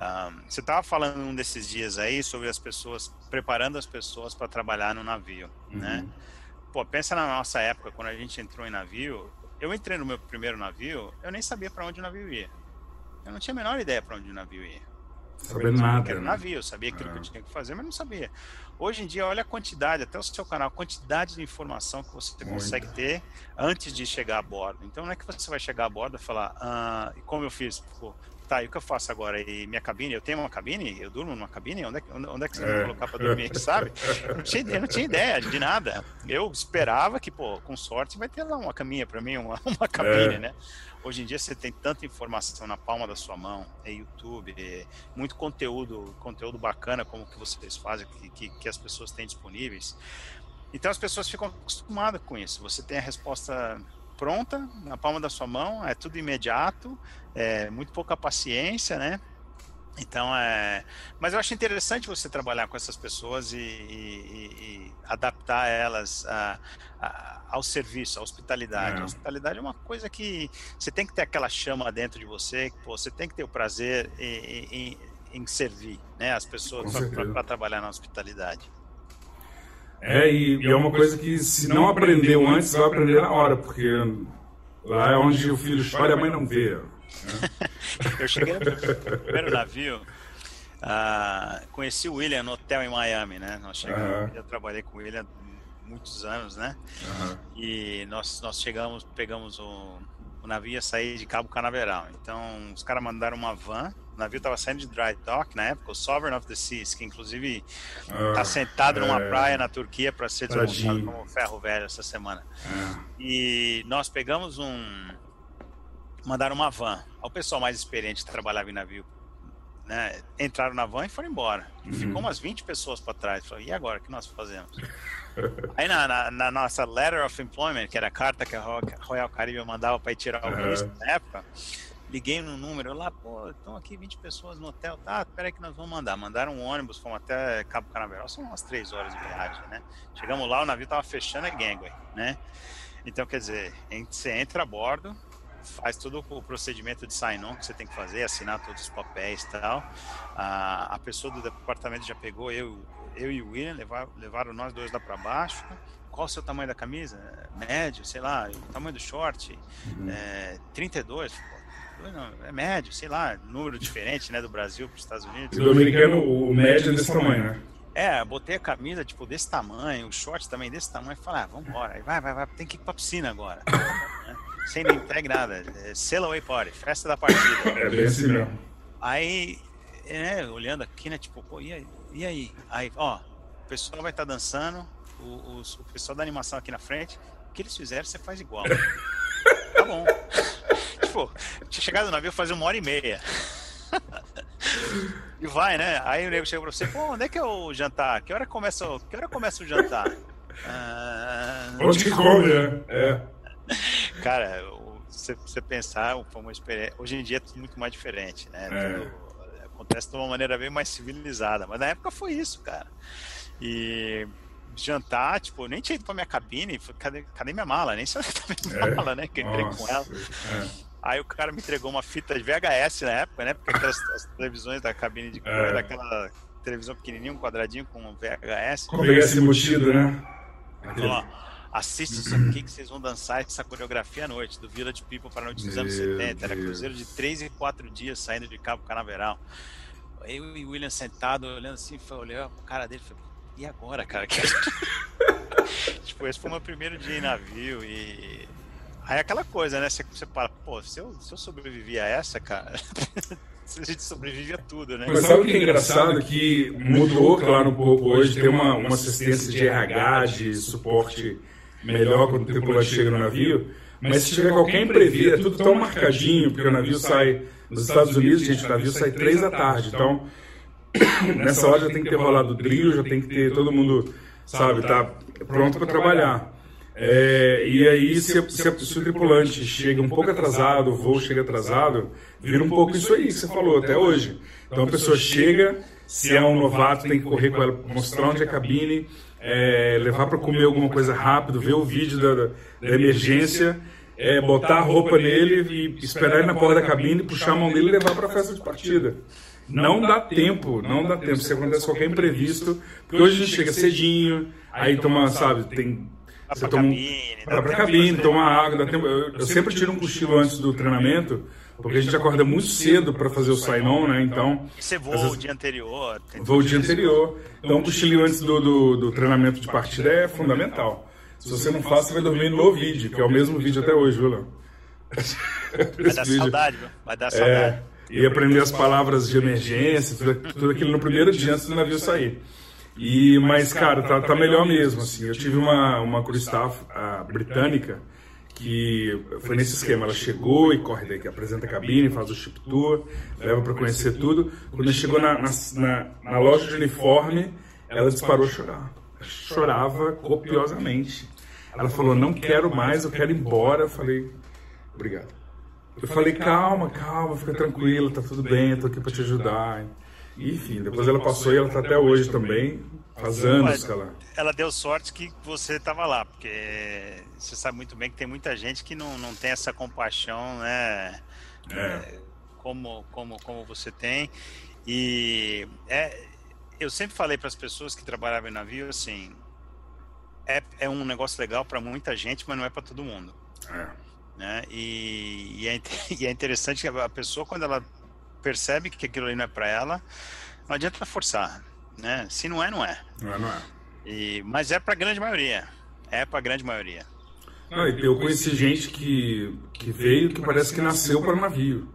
Speaker 2: Um, você estava falando um desses dias aí sobre as pessoas preparando as pessoas para trabalhar no navio, uhum. né? Pô, pensa na nossa época quando a gente entrou em navio. Eu entrei no meu primeiro navio, eu nem sabia para onde o navio ia. Eu não tinha a menor ideia para onde o navio ia.
Speaker 1: Sabia nada. Que
Speaker 2: era um né? navio, sabia aquilo é. que eu tinha que fazer, mas não sabia. Hoje em dia, olha a quantidade, até o seu canal, a quantidade de informação que você Muito. consegue ter antes de chegar a bordo. Então não é que você vai chegar a bordo e falar, ah, e como eu fiz? Pô, tá, e o que eu faço agora? E minha cabine, eu tenho uma cabine? Eu durmo numa cabine? Onde é, onde é que você vai é. colocar para dormir aqui, sabe? Eu não, tinha, eu não tinha ideia de nada. Eu esperava que, pô, com sorte vai ter lá uma caminha para mim, uma, uma cabine, é. né? Hoje em dia você tem tanta informação na palma da sua mão, é YouTube, é muito conteúdo, conteúdo bacana como que vocês fazem, que, que, que as pessoas têm disponíveis. Então as pessoas ficam acostumadas com isso. Você tem a resposta pronta na palma da sua mão, é tudo imediato, é muito pouca paciência, né? Então é, mas eu acho interessante você trabalhar com essas pessoas e, e, e adaptar elas a, a, ao serviço, à hospitalidade. É. A hospitalidade é uma coisa que você tem que ter aquela chama dentro de você, pô, você tem que ter o prazer em, em, em servir, né, as pessoas para trabalhar na hospitalidade.
Speaker 1: É, e, e, é uma coisa que se não aprendeu antes, vai aprender na hora, porque lá é onde o filho chora e a mãe não vê. Né? *laughs*
Speaker 2: eu cheguei no primeiro navio, uh, conheci o William no hotel em Miami, né? Nós chegamos, Eu trabalhei com o William muitos anos, né? E nós, nós chegamos, pegamos o, o navio ia sair de Cabo Canaveral. Então, os caras mandaram uma van navio estava saindo de dry dock na época, o Sovereign of the Seas, que inclusive está ah, sentado numa é... praia na Turquia para ser desmontado como ferro velho essa semana. É. E nós pegamos um. Mandaram uma van. O pessoal mais experiente que trabalhava em navio né, entraram na van e foram embora. E uhum. ficou umas 20 pessoas para trás. Falei, e agora, o que nós fazemos? *laughs* Aí na, na, na, nossa Letter of Employment, que era a carta que a Royal Caribbean mandava para ir tirar o uhum. visto na época, liguei no número lá, pô, estão aqui 20 pessoas no hotel, tá, peraí que nós vamos mandar. Mandaram um ônibus, fomos até Cabo Canaveral, são umas 3 horas de viagem, né? Chegamos lá, o navio tava fechando a gangway, né? Então, quer dizer, você entra a bordo, faz todo o procedimento de sign-on que você tem que fazer, assinar todos os papéis e tal. A, a pessoa do departamento já pegou eu, eu e o William, levar, levaram nós dois lá para baixo. Qual o seu tamanho da camisa? Médio, sei lá, o tamanho do short? Uhum. É, 32 não, é médio, sei lá, número diferente, né, do Brasil para os Estados Unidos.
Speaker 1: O dominicano, o médio é desse tamanho, né?
Speaker 2: É, botei a camisa, tipo, desse tamanho, o short também desse tamanho, e falei, ah, vambora, aí vai, vai, vai, tem que ir pra piscina agora. *laughs* Sem nem tag nada, é, sail away party, festa da partida.
Speaker 1: É bem assim mesmo.
Speaker 2: Aí, né, olhando aqui, né, tipo, pô, e aí? E aí? Aí, ó, o pessoal vai estar tá dançando, o, o, o pessoal da animação aqui na frente, o que eles fizeram, você faz igual. *laughs* tá bom tipo, tinha chegado no navio fazer uma hora e meia. e vai, né? Aí o nego chega pra você, pô, onde é que é o jantar? Que hora começa, que hora começa o jantar?
Speaker 1: Ah, onde que come, né? É.
Speaker 2: Cara, você, você pensar, foi uma experiência. Hoje em dia é tudo muito mais diferente, né? É. Tudo, acontece de uma maneira bem mais civilizada. Mas na época foi isso, cara. E jantar, tipo, eu nem tinha ido pra minha cabine, cadê, cadê minha mala? Nem sei onde tá minha é. mala, né? Que eu entrei Nossa. com ela. É. Aí o cara me entregou uma fita de VHS na época, né? Porque aquelas televisões da cabine de cor, é. daquela televisão pequenininha, um quadradinho com VHS.
Speaker 1: Com VHS embutido, né?
Speaker 2: Falou, assiste isso aqui que vocês vão dançar essa coreografia à noite, do Village People para a noite dos anos 70. Era cruzeiro de 3 e 4 dias saindo de Cabo Canaveral. Eu e o William sentado, olhando assim, olhei a cara dele e falei, e agora, cara? *laughs* tipo, esse foi o meu primeiro dia em navio e Aí é aquela coisa, né? Você, você para, pô, se eu, se eu sobrevivi a essa, cara, *laughs* a gente sobrevive a tudo, né?
Speaker 1: Mas sabe o que é engraçado? Que mudou, claro, um pouco hoje, tem uma, uma assistência de RH, de suporte melhor quando o tripulante chega no navio, mas se tiver qualquer imprevisto, é tudo tão marcadinho, porque o navio sai nos Estados Unidos, gente, o navio sai três da tarde, então *coughs* nessa hora já tem que ter rolado o drill, já tem que ter todo mundo, sabe, tá pronto para trabalhar. É, e aí, se, se, se, o tripulante chega um pouco atrasado, o voo chega atrasado, vira um pouco isso aí que você falou até hoje. Então a pessoa chega, se é um novato, tem que correr com ela, mostrar onde é a cabine, é, levar para comer alguma coisa rápido, ver o vídeo da, da emergência, é, botar a roupa nele e esperar ele na porta da cabine, puxar a mão dele e levar para a festa de partida. Não dá tempo, não dá tempo. Se acontece qualquer imprevisto, porque hoje a gente chega cedinho, aí toma, sabe, tem.
Speaker 2: Você toma, cabine,
Speaker 1: vai pra cabine, toma água, dá tempo. Eu, eu sempre tiro um cochilo antes do treinamento, porque a gente acorda muito cedo para fazer o sign-on, né? Então.
Speaker 2: E você voa vezes, o dia anterior.
Speaker 1: Voa o dia anterior. Então, o cochilo antes do, do, do, treinamento de partida é fundamental. Se você não faz, você vai dormir no vídeo, que é o mesmo vídeo até hoje, viu, Léo?
Speaker 2: Vai dar saudade, viu? Vai dar saudade. É,
Speaker 1: e aprender as palavras de emergência, tudo, tudo aquilo no primeiro dia antes do navio sair. E, mas, cara, tá, tá melhor mesmo, assim. Eu tive uma, uma crew britânica que foi nesse esquema. Ela chegou e corre daqui, apresenta a cabine, faz o chip tour, leva para conhecer tudo. Quando chegou na, na, na, loja de uniforme, ela disparou a chorar. Chorava copiosamente. Ela falou: Não quero mais, eu quero ir embora. Eu falei: Obrigado. Eu falei, calma, calma, fica tranquila, tá tudo bem, eu tô aqui para te ajudar. Enfim, depois ela passou e ela tá até hoje também, faz anos que ela...
Speaker 2: Ela deu sorte que você estava lá, porque você sabe muito bem que tem muita gente que não, não tem essa compaixão, né? É. é como, como, como você tem. E é, eu sempre falei para as pessoas que trabalhavam em navio assim: é, é um negócio legal para muita gente, mas não é para todo mundo. É. Né? E, e, é, *laughs* e é interessante que a pessoa, quando ela percebe que aquilo ali não é para ela, não adianta forçar. Né? Se não é, não é.
Speaker 1: Não é, não é.
Speaker 2: E, mas é para a grande maioria. É para a grande maioria.
Speaker 1: Não, eu conheci gente que, que veio que parece que nasceu para navio.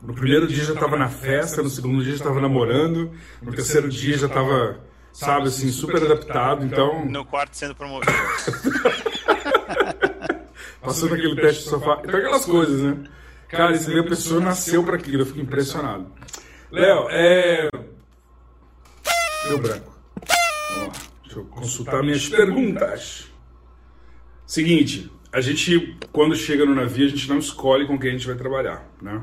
Speaker 1: No primeiro dia já estava na festa, no segundo dia já estava namorando, no terceiro dia já estava, sabe, assim, super adaptado. Então.
Speaker 2: No quarto sendo promovido. *laughs*
Speaker 1: passando aquele teste de sofá. Então, aquelas coisas, né? Cara, você vê a pessoa nasceu para aquilo, eu fico impressionado. Léo, é. Deu branco. deixa eu consultar minhas perguntas. Seguinte, a gente, quando chega no navio, a gente não escolhe com quem a gente vai trabalhar, né?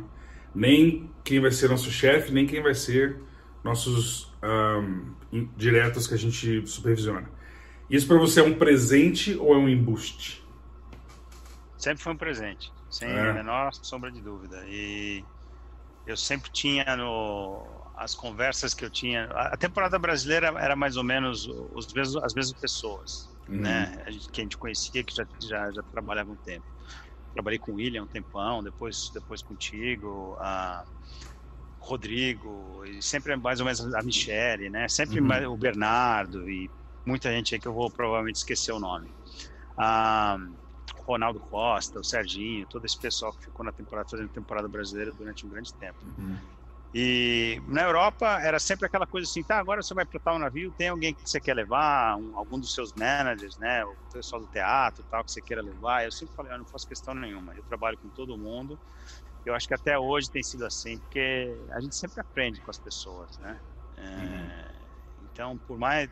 Speaker 1: Nem quem vai ser nosso chefe, nem quem vai ser nossos um, diretos que a gente supervisiona. Isso para você é um presente ou é um embuste?
Speaker 2: Sempre foi um presente, sem é. a menor sombra de dúvida. E eu sempre tinha no as conversas que eu tinha. A temporada brasileira era mais ou menos os mesmos, as mesmas pessoas, uhum. né? A gente, que a gente conhecia, que já, já, já trabalhava um tempo. Trabalhei com o William um tempão, depois, depois contigo, a Rodrigo, e sempre mais ou menos a Michele, né? Sempre uhum. o Bernardo e muita gente aí que eu vou provavelmente esquecer o nome. Ah, Ronaldo Costa, o Serginho, todo esse pessoal que ficou na temporada fazendo temporada brasileira durante um grande tempo. Uhum. E na Europa era sempre aquela coisa assim, tá, agora você vai para tal navio, tem alguém que você quer levar, um, algum dos seus managers, né, o pessoal do teatro, tal, que você queira levar. Eu sempre falei, eu não faço questão nenhuma, eu trabalho com todo mundo. Eu acho que até hoje tem sido assim, porque a gente sempre aprende com as pessoas, né? É, uhum. Então, por mais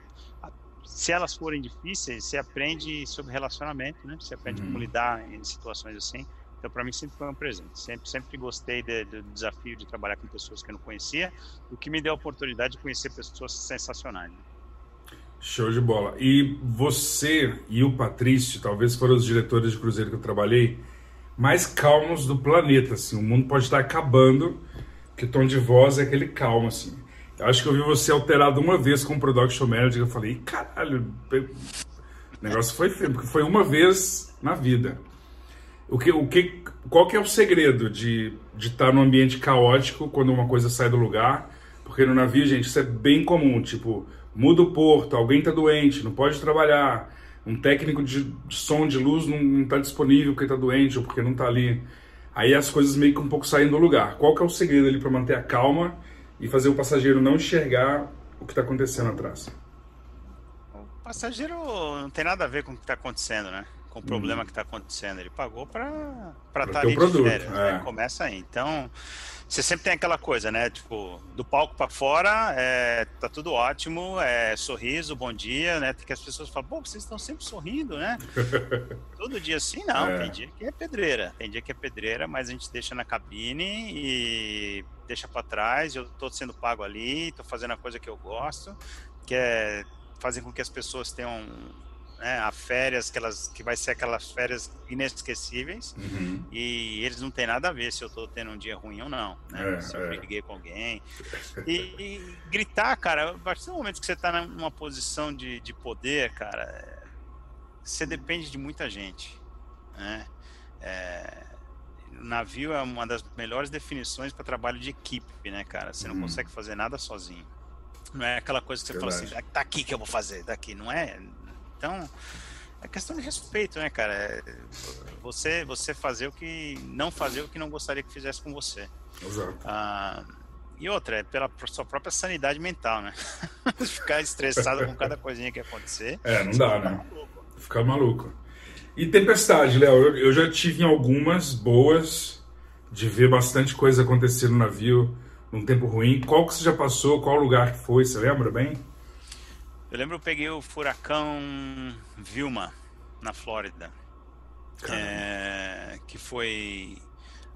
Speaker 2: se elas forem difíceis, você aprende sobre relacionamento, né? Você aprende uhum. como lidar em situações assim. Então, para mim, sempre foi um presente. Sempre, sempre gostei de, do desafio de trabalhar com pessoas que eu não conhecia, o que me deu a oportunidade de conhecer pessoas sensacionais. Né?
Speaker 1: Show de bola. E você e o Patrício, talvez foram os diretores de cruzeiro que eu trabalhei, mais calmos do planeta. Assim, o mundo pode estar acabando, que o tom de voz é aquele calmo, assim. Acho que eu vi você alterado uma vez com o Production Manager. Eu falei, caralho, o negócio foi feio, porque foi uma vez na vida. O que, o que, qual que é o segredo de, estar num ambiente caótico quando uma coisa sai do lugar? Porque no navio, gente, isso é bem comum. Tipo, muda o porto, alguém está doente, não pode trabalhar. Um técnico de, de som, de luz não está disponível porque está doente ou porque não está ali. Aí as coisas meio que um pouco saem do lugar. Qual que é o segredo ali para manter a calma e fazer o passageiro não enxergar o que está acontecendo atrás.
Speaker 2: O passageiro não tem nada a ver com o que está acontecendo, né? com o problema hum. que está acontecendo. Ele pagou para estar tá
Speaker 1: ali de produto, férias.
Speaker 2: Né? É. Né? Começa aí. Então, você sempre tem aquela coisa, né? Tipo, do palco para fora, é, tá tudo ótimo, é sorriso, bom dia, né? Tem que as pessoas falam, pô, vocês estão sempre sorrindo, né? *laughs* Todo dia assim, não. É. Tem dia que é pedreira, tem dia que é pedreira, mas a gente deixa na cabine e deixa para trás. Eu tô sendo pago ali, tô fazendo a coisa que eu gosto, que é fazer com que as pessoas tenham né, a férias que, elas, que vai ser aquelas férias inesquecíveis uhum. e eles não tem nada a ver se eu tô tendo um dia ruim ou não, né? É, se eu é. briguei com alguém. E, e, gritar, cara, a partir do momento que você tá numa posição de, de poder, cara, você depende de muita gente, né? É, navio é uma das melhores definições para trabalho de equipe, né, cara? Você não uhum. consegue fazer nada sozinho. Não é aquela coisa que você Verdade. fala assim, tá aqui que eu vou fazer, daqui. Não é, então, é questão de respeito, né, cara? É, você, você fazer o que. não fazer o que não gostaria que fizesse com você.
Speaker 1: Exato.
Speaker 2: Ah, e outra, é pela sua própria sanidade mental, né? *laughs* Ficar estressado com cada coisinha que acontecer.
Speaker 1: É, não dá, né? Maluco. Ficar maluco. E tempestade, Léo, eu já tive algumas boas, de ver bastante coisa acontecer no navio num tempo ruim. Qual que você já passou? Qual lugar que foi? Você lembra bem?
Speaker 2: Eu lembro eu peguei o furacão Vilma na Flórida. É, que foi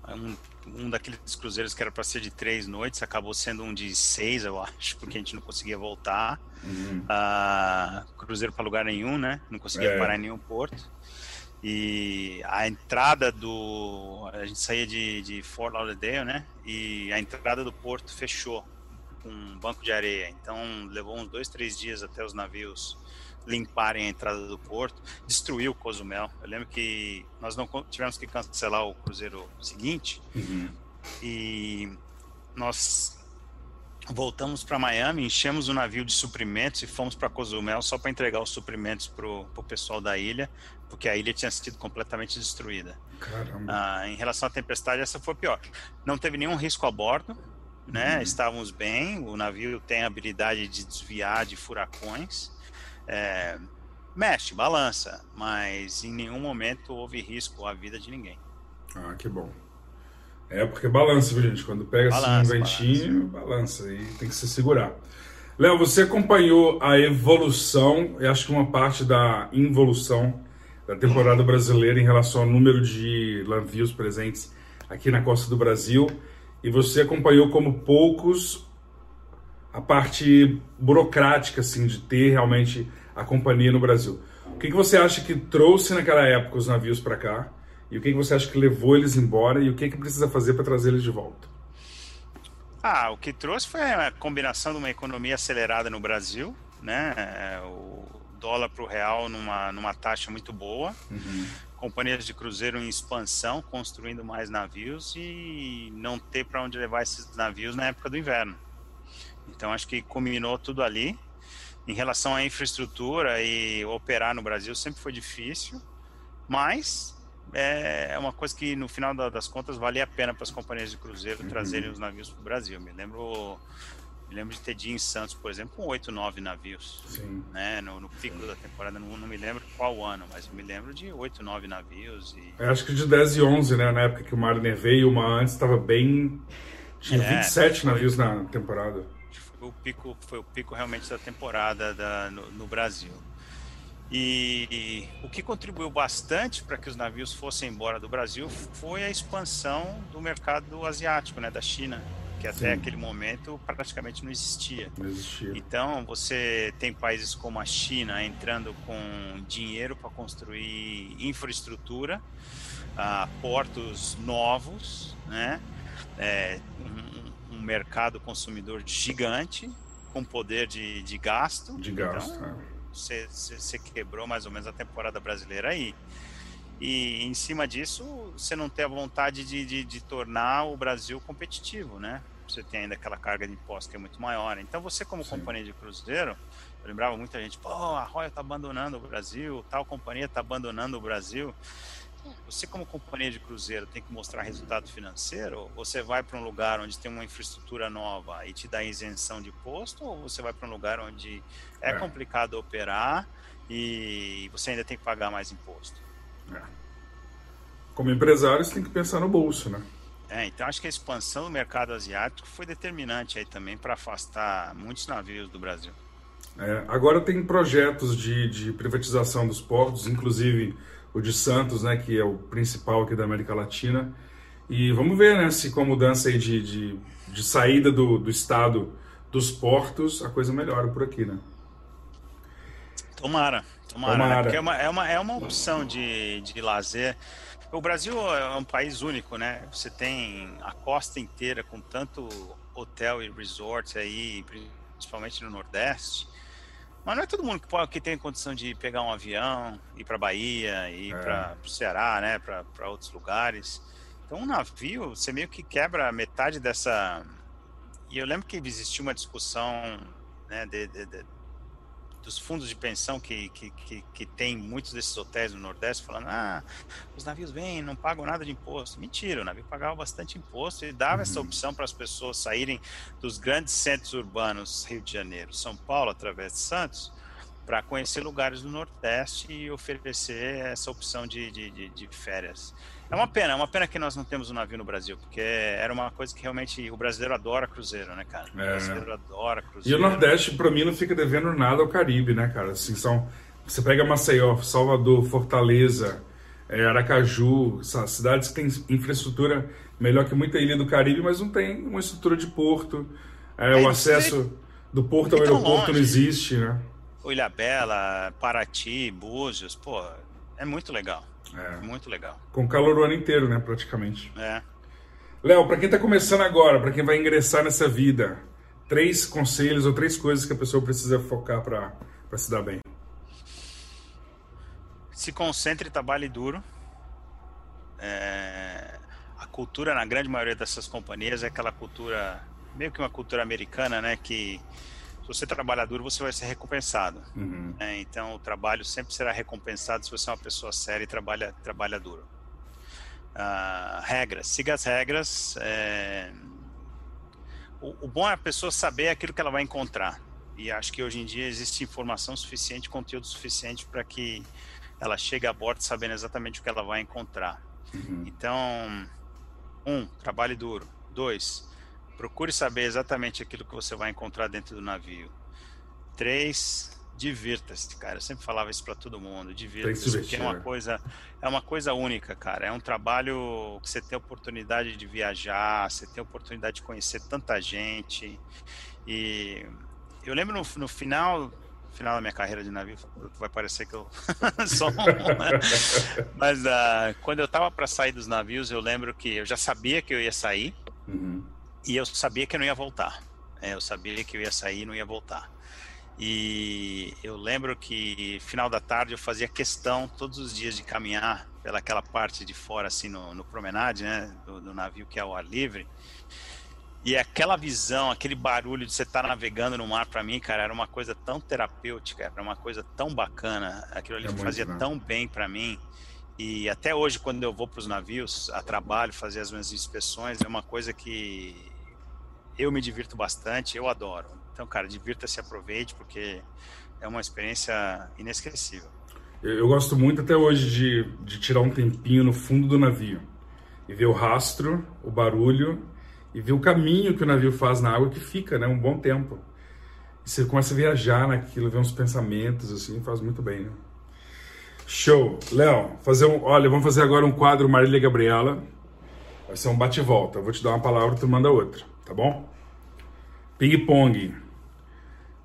Speaker 2: um, um daqueles cruzeiros que era para ser de três noites, acabou sendo um de seis, eu acho, porque a gente não conseguia voltar. Uhum. Uh, cruzeiro para lugar nenhum, né? Não conseguia é. parar em nenhum porto. E a entrada do. A gente saía de, de Fort Lauderdale, né? E a entrada do porto fechou com um banco de areia. Então levou uns dois, três dias até os navios limparem a entrada do porto, destruiu Cozumel. Eu lembro que nós não tivemos que cancelar o cruzeiro seguinte uhum. e nós voltamos para Miami, enchemos o navio de suprimentos e fomos para Cozumel só para entregar os suprimentos para o pessoal da ilha, porque a ilha tinha sido completamente destruída. Ah, em relação à tempestade, essa foi pior. Não teve nenhum risco a bordo, né? Estávamos bem, o navio tem a habilidade de desviar de furacões. É, mexe, balança, mas em nenhum momento houve risco à vida de ninguém.
Speaker 1: Ah, que bom. É porque balança, viu, gente? Quando pega balança, assim um ventinho, balança. balança e tem que se segurar. Léo, você acompanhou a evolução, e acho que uma parte da involução da temporada brasileira em relação ao número de navios presentes aqui na costa do Brasil e você acompanhou como poucos a parte burocrática assim de ter realmente a companhia no Brasil. O que, que você acha que trouxe naquela época os navios para cá? E o que, que você acha que levou eles embora? E o que, que precisa fazer para trazer eles de volta?
Speaker 2: Ah, o que trouxe foi a combinação de uma economia acelerada no Brasil, né? O dólar para o real numa, numa taxa muito boa. Uhum companhias de cruzeiro em expansão, construindo mais navios e não ter para onde levar esses navios na época do inverno. Então acho que combinou tudo ali. Em relação à infraestrutura e operar no Brasil sempre foi difícil, mas é uma coisa que no final das contas valia a pena para as companhias de cruzeiro uhum. trazerem os navios para o Brasil. Me lembro me lembro de ter dia em Santos, por exemplo, com oito, nove navios. Sim. Né? No, no pico Sim. da temporada, não, não, me lembro qual ano, mas me lembro de oito, nove navios. E...
Speaker 1: Eu acho que de 10 e 11, né? Na época que o Mariner veio, uma antes estava bem. Tinha é, 27 foi, navios na temporada.
Speaker 2: Foi o pico, foi o pico realmente da temporada da, no, no Brasil. E, e, o que contribuiu bastante para que os navios fossem embora do Brasil foi a expansão do mercado asiático, né, da China que até Sim. aquele momento praticamente não existia.
Speaker 1: não existia.
Speaker 2: Então, você tem países como a China entrando com dinheiro para construir infraestrutura, uh, portos novos, né? É, um, um, mercado consumidor gigante, com poder de, de gasto.
Speaker 1: De gasto, então,
Speaker 2: é. você, você quebrou mais ou menos a temporada brasileira aí. E em cima disso, você não tem a vontade de, de, de, tornar o Brasil competitivo, né? Você tem ainda aquela carga de imposto que é muito maior. Então, você, como Sim. companhia de cruzeiro, eu lembrava muita gente, pô, a Royal está abandonando o Brasil, tal companhia está abandonando o Brasil. Você, como companhia de cruzeiro, tem que mostrar resultado financeiro? Você vai para um lugar onde tem uma infraestrutura nova e te dá isenção de imposto? Ou você vai para um lugar onde é, é complicado operar e você ainda tem que pagar mais imposto?
Speaker 1: É. Como empresário, você tem que pensar no bolso, né?
Speaker 2: É, então acho que a expansão do mercado asiático foi determinante aí também para afastar muitos navios do Brasil.
Speaker 1: É, agora tem projetos de, de privatização dos portos, inclusive o de Santos, né, que é o principal aqui da América Latina. E vamos ver né, se com a mudança aí de, de, de saída do, do estado dos portos, a coisa melhora por aqui, né?
Speaker 2: Tomara, tomara, tomara. Né? Porque é uma, é, uma, é uma opção de, de lazer. O Brasil é um país único, né? Você tem a costa inteira com tanto hotel e resort aí, principalmente no Nordeste. Mas não é todo mundo que, pode, que tem condição de pegar um avião, ir para Bahia, ir é. para o Ceará, né? Para outros lugares. Então, um navio, você meio que quebra metade dessa. E eu lembro que existia uma discussão né, de, de, de dos fundos de pensão que, que, que, que, tem muitos desses hotéis no Nordeste falando, ah, os navios vêm, não pagam nada de imposto. Mentira, o navio pagava bastante imposto e dava uhum. essa opção para as pessoas saírem dos grandes centros urbanos, Rio de Janeiro, São Paulo, através de Santos, para conhecer lugares do Nordeste e oferecer essa opção de, de, de, de férias. É uma pena, é uma pena que nós não temos um navio no Brasil, porque era uma coisa que realmente o brasileiro adora cruzeiro, né, cara? O é. brasileiro adora cruzeiro.
Speaker 1: E o Nordeste, para mim, não fica devendo nada ao Caribe, né, cara? Assim, são... Você pega Maceió, Salvador, Fortaleza, é, Aracaju, cidades que têm infraestrutura melhor que muita ilha do Caribe, mas não tem uma estrutura de porto. É, é o acesso do porto ao aeroporto longe. não existe, né?
Speaker 2: Ilhabela, Paraty, Búzios, pô, é muito legal. É. Muito legal.
Speaker 1: Com calor o ano inteiro, né, praticamente.
Speaker 2: É.
Speaker 1: Léo, para quem está começando agora, para quem vai ingressar nessa vida, três conselhos ou três coisas que a pessoa precisa focar para se dar bem.
Speaker 2: Se concentre e trabalhe duro. É... A cultura, na grande maioria dessas companhias, é aquela cultura, meio que uma cultura americana, né, que você trabalha duro, você vai ser recompensado. Uhum. É, então, o trabalho sempre será recompensado se você é uma pessoa séria e trabalha, trabalha duro. Uh, regras, siga as regras. É... O, o, bom é a pessoa saber aquilo que ela vai encontrar. E acho que hoje em dia existe informação suficiente, conteúdo suficiente para que ela chegue a bordo sabendo exatamente o que ela vai encontrar. Uhum. Então, um, trabalhe duro. Dois, Procure saber exatamente aquilo que você vai encontrar dentro do navio. Três, divirta-se, cara. Eu sempre falava isso para todo mundo. Divirta-se, porque é uma né? coisa, é uma coisa única, cara. É um trabalho que você tem a oportunidade de viajar, você tem a oportunidade de conhecer tanta gente. E eu lembro no, no final final da minha carreira de navio, vai parecer que eu *laughs* sou um, né? Mas uh, quando eu tava para sair dos navios, eu lembro que eu já sabia que eu ia sair. Uhum e eu sabia que eu não ia voltar. É, eu sabia que eu ia sair e não ia voltar. E eu lembro que final da tarde eu fazia questão todos os dias de caminhar pelaquela parte de fora, assim, no, no promenade, né, do, do, navio que é ao ar livre. E aquela visão, aquele barulho de você estar tá navegando no mar, para mim, cara, era uma coisa tão terapêutica, era uma coisa tão bacana. Aquilo ali é fazia né? tão bem para mim. E até hoje, quando eu vou para os navios a trabalho, fazer as minhas inspeções, é uma coisa que eu me divirto bastante, eu adoro. Então, cara, divirta-se, aproveite, porque é uma experiência inesquecível.
Speaker 1: Eu, gosto muito até hoje de, de tirar um tempinho no fundo do navio e ver o rastro, o barulho e ver o caminho que o navio faz na água que fica, né, um bom tempo. E você começa a viajar naquilo, ver uns pensamentos assim, faz muito bem, né? Show, Léo. Fazer um, olha, vamos fazer agora um quadro Marília Gabriela. Vai ser um bate volta. Eu vou te dar uma palavra, tu manda outra tá bom? Ping pong.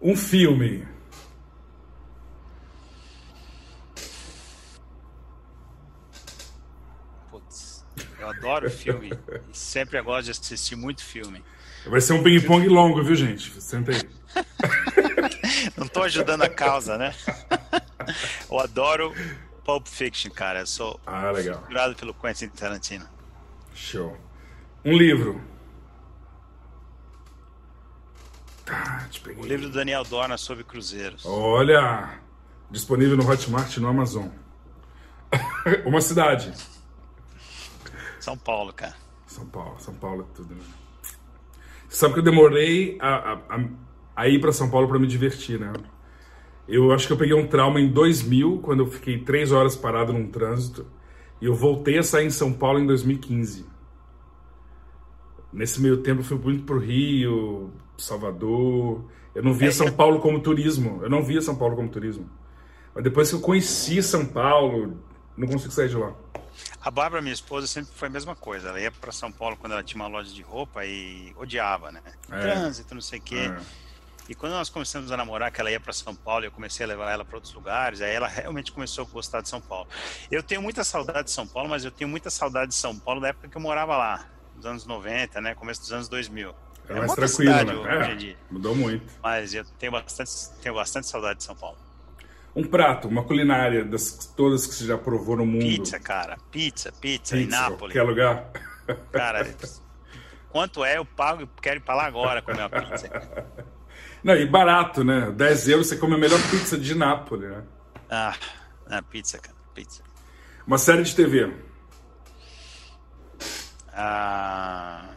Speaker 1: Um filme.
Speaker 2: Putz, eu adoro filme. *laughs* e sempre gosto de assistir muito filme.
Speaker 1: Vai ser um ping-pong longo, viu, gente? Senta aí. *laughs*
Speaker 2: Não tô ajudando a causa, né? *laughs* Eu adoro Pulp Fiction, cara. Eu sou
Speaker 1: ah, legal.
Speaker 2: pelo Quentin Tarantino.
Speaker 1: Show. Um livro.
Speaker 2: Tá, o livro do Daniel Dorna sobre cruzeiros.
Speaker 1: Olha! Disponível no Hotmart no Amazon. *laughs* Uma cidade.
Speaker 2: São Paulo, cara.
Speaker 1: São Paulo, São Paulo é tudo, né? Você sabe que eu demorei a, a, a ir para São Paulo para me divertir, né? Eu acho que eu peguei um trauma em 2000, quando eu fiquei três horas parado num trânsito. E eu voltei a sair em São Paulo em 2015. Nesse meio tempo eu fui muito pro Rio, Salvador. Eu não via é, São Paulo como turismo. Eu não via São Paulo como turismo. Mas depois que eu conheci São Paulo, não consigo sair de lá.
Speaker 2: A Bárbara, minha esposa, sempre foi a mesma coisa. Ela ia para São Paulo quando ela tinha uma loja de roupa e odiava, né? É. Trânsito, não sei o quê. É. E quando nós começamos a namorar, que ela ia para São Paulo, eu comecei a levar ela para outros lugares, aí ela realmente começou a gostar de São Paulo. Eu tenho muita saudade de São Paulo, mas eu tenho muita saudade de São Paulo da época que eu morava lá, nos anos 90, né, começo dos anos 2000.
Speaker 1: É, é mais tranquilo, né? É, mudou muito.
Speaker 2: Mas eu tenho bastante, tenho bastante saudade de São Paulo.
Speaker 1: Um prato, uma culinária das todas que você já provou no mundo.
Speaker 2: Pizza, cara. Pizza, pizza, pizza em Nápoles.
Speaker 1: Quer lugar?
Speaker 2: Cara, *laughs* quanto é, eu pago e quero ir para lá agora comer uma pizza. *laughs*
Speaker 1: Não, e barato, né? 10 euros você come a melhor pizza de Nápoles, né?
Speaker 2: Ah, ah pizza, cara, pizza.
Speaker 1: Uma série de TV.
Speaker 2: Ah,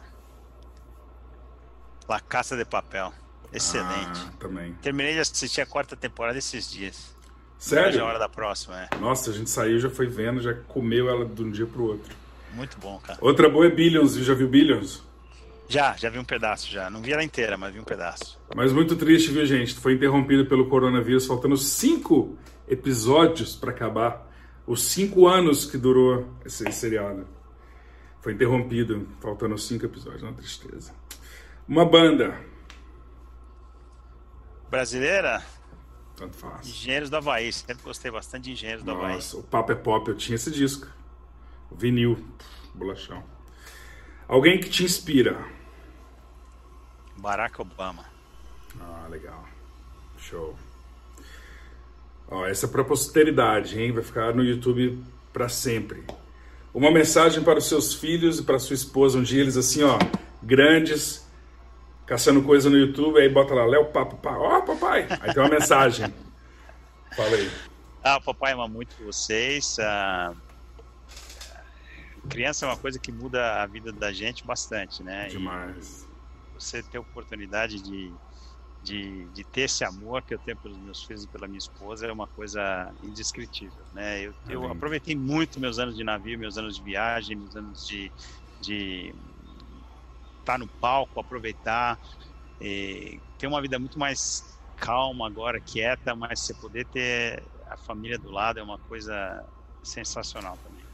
Speaker 2: La Caça de Papel. Excelente.
Speaker 1: Ah, também.
Speaker 2: Terminei de assistir a quarta temporada esses dias.
Speaker 1: Sério?
Speaker 2: a hora da próxima, é.
Speaker 1: Nossa, a gente saiu, já foi vendo, já comeu ela de um dia pro outro.
Speaker 2: Muito bom, cara.
Speaker 1: Outra boa é Billions, já viu Billions?
Speaker 2: Já, já vi um pedaço já. Não vi ela inteira, mas vi um pedaço.
Speaker 1: Mas muito triste, viu, gente? Foi interrompido pelo coronavírus, faltando cinco episódios para acabar. Os cinco anos que durou esse seriado. Foi interrompido, faltando cinco episódios. Uma tristeza. Uma banda.
Speaker 2: Brasileira?
Speaker 1: Tanto faz.
Speaker 2: Engenheiros do Havaí. Sempre gostei bastante de Engenheiros do Havaí.
Speaker 1: Nossa, o Papo é Pop, eu tinha esse disco. O vinil, bolachão. Alguém que te inspira.
Speaker 2: Barack Obama.
Speaker 1: Ah, legal. Show. Ó, essa é para posteridade, hein? Vai ficar no YouTube para sempre. Uma mensagem para os seus filhos e para sua esposa. Um dia eles assim, ó, grandes, caçando coisa no YouTube, aí bota lá, Léo Papo, ó, papai. Aí tem uma mensagem. Fala aí.
Speaker 2: Ah, papai ama muito vocês. Ah, criança é uma coisa que muda a vida da gente bastante, né?
Speaker 1: Demais.
Speaker 2: E você ter a oportunidade de, de, de, ter esse amor que eu tenho pelos meus filhos e pela minha esposa é uma coisa indescritível, né? Eu, eu aproveitei muito meus anos de navio, meus anos de viagem, meus anos de, de estar no palco, aproveitar, ter uma vida muito mais calma agora, quieta, mas você poder ter a família do lado é uma coisa sensacional também.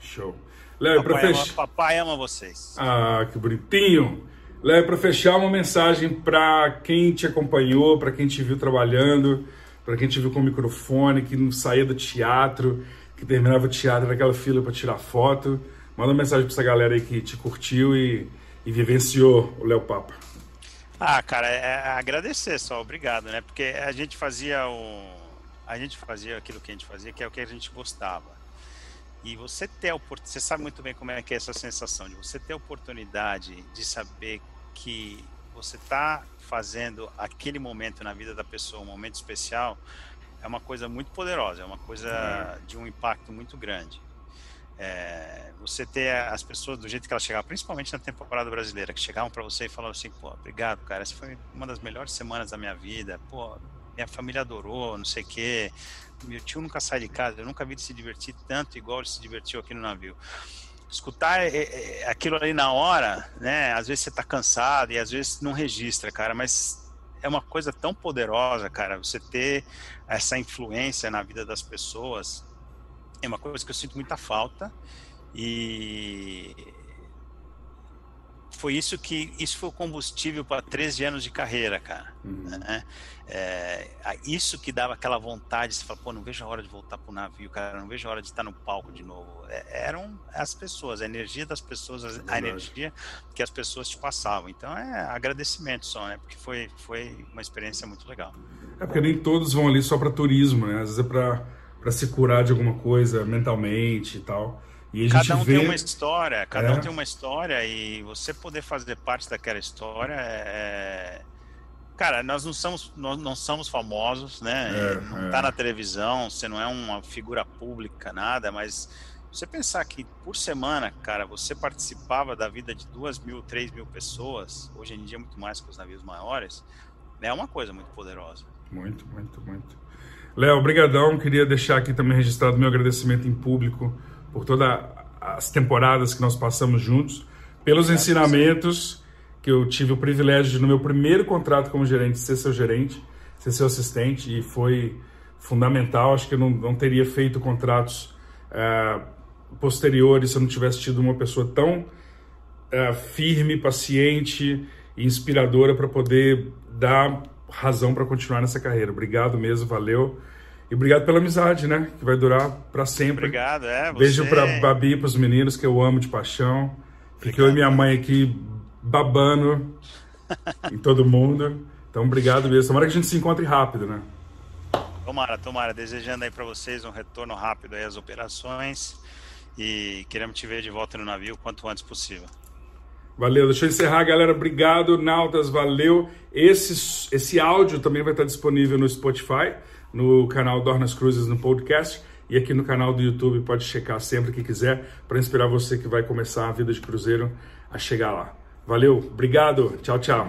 Speaker 1: Show. Léo, para fechar.
Speaker 2: Papai ama vocês.
Speaker 1: Ah, que bonitinho. Léo, para fechar, uma mensagem para quem te acompanhou, para quem te viu trabalhando, para quem te viu com o microfone, que não saía do teatro, que terminava o teatro naquela fila para tirar foto. Manda uma mensagem para essa galera aí que te curtiu e, e vivenciou o Léo Papa.
Speaker 2: Ah, cara, é, é agradecer só, obrigado, né? Porque a gente fazia o. A gente fazia aquilo que a gente fazia, que é o que a gente gostava. E você ter a oportunidade, você sabe muito bem como é que é essa sensação de você ter a oportunidade de saber que você está fazendo aquele momento na vida da pessoa, um momento especial, é uma coisa muito poderosa, é uma coisa é. de um impacto muito grande. É, você ter as pessoas do jeito que elas chegavam, principalmente na temporada brasileira, que chegavam para você e falavam assim: pô, obrigado, cara, essa foi uma das melhores semanas da minha vida, pô, minha família adorou, não sei o quê. Meu tio nunca sai de casa, eu nunca vi ele se divertir tanto igual ele se divertiu aqui no navio. Escutar é, é, aquilo ali na hora, né? Às vezes você tá cansado e às vezes não registra, cara, mas é uma coisa tão poderosa, cara, você ter essa influência na vida das pessoas é uma coisa que eu sinto muita falta e foi isso que isso foi o combustível para 13 anos de carreira, cara. Uhum. Né? É, isso que dava aquela vontade, você fala, pô, não vejo a hora de voltar pro navio, cara, não vejo a hora de estar no palco de novo. É, eram as pessoas, a energia das pessoas, a, a energia que as pessoas te passavam. Então é agradecimento só, né? Porque foi, foi uma experiência muito legal.
Speaker 1: É porque nem todos vão ali só para turismo, né? Às vezes é para se curar de alguma coisa mentalmente e tal.
Speaker 2: Cada um
Speaker 1: vê...
Speaker 2: tem uma história, cada é. um tem uma história e você poder fazer parte daquela história é, é... Cara, nós não somos, nós não somos famosos, né? É, não é. tá na televisão, você não é uma figura pública, nada, mas você pensar que por semana, cara, você participava da vida de duas mil, três mil pessoas, hoje em dia muito mais com os navios maiores, é uma coisa muito poderosa.
Speaker 1: Muito, muito, muito. Léo, brigadão. Queria deixar aqui também registrado meu agradecimento em público por todas as temporadas que nós passamos juntos, pelos ensinamentos que eu tive o privilégio de, no meu primeiro contrato como gerente, ser seu gerente, ser seu assistente, e foi fundamental. Acho que eu não, não teria feito contratos uh, posteriores se eu não tivesse tido uma pessoa tão uh, firme, paciente e inspiradora para poder dar razão para continuar nessa carreira. Obrigado mesmo, valeu. E obrigado pela amizade, né? Que vai durar para sempre.
Speaker 2: Obrigado, é. Você...
Speaker 1: Beijo para Babi, para os meninos que eu amo de paixão. Fiquei eu e minha mãe aqui babando *laughs* em todo mundo. Então, obrigado mesmo. Tomara que a gente se encontre rápido, né?
Speaker 2: Tomara, tomara. Desejando aí para vocês um retorno rápido aí às operações e queremos te ver de volta no navio o quanto antes possível.
Speaker 1: Valeu, deixa eu encerrar, galera. Obrigado, Nautas, valeu. Esse, esse áudio também vai estar disponível no Spotify, no canal Dornas Cruzes no podcast e aqui no canal do YouTube. Pode checar sempre que quiser para inspirar você que vai começar a vida de cruzeiro a chegar lá. Valeu, obrigado, tchau, tchau.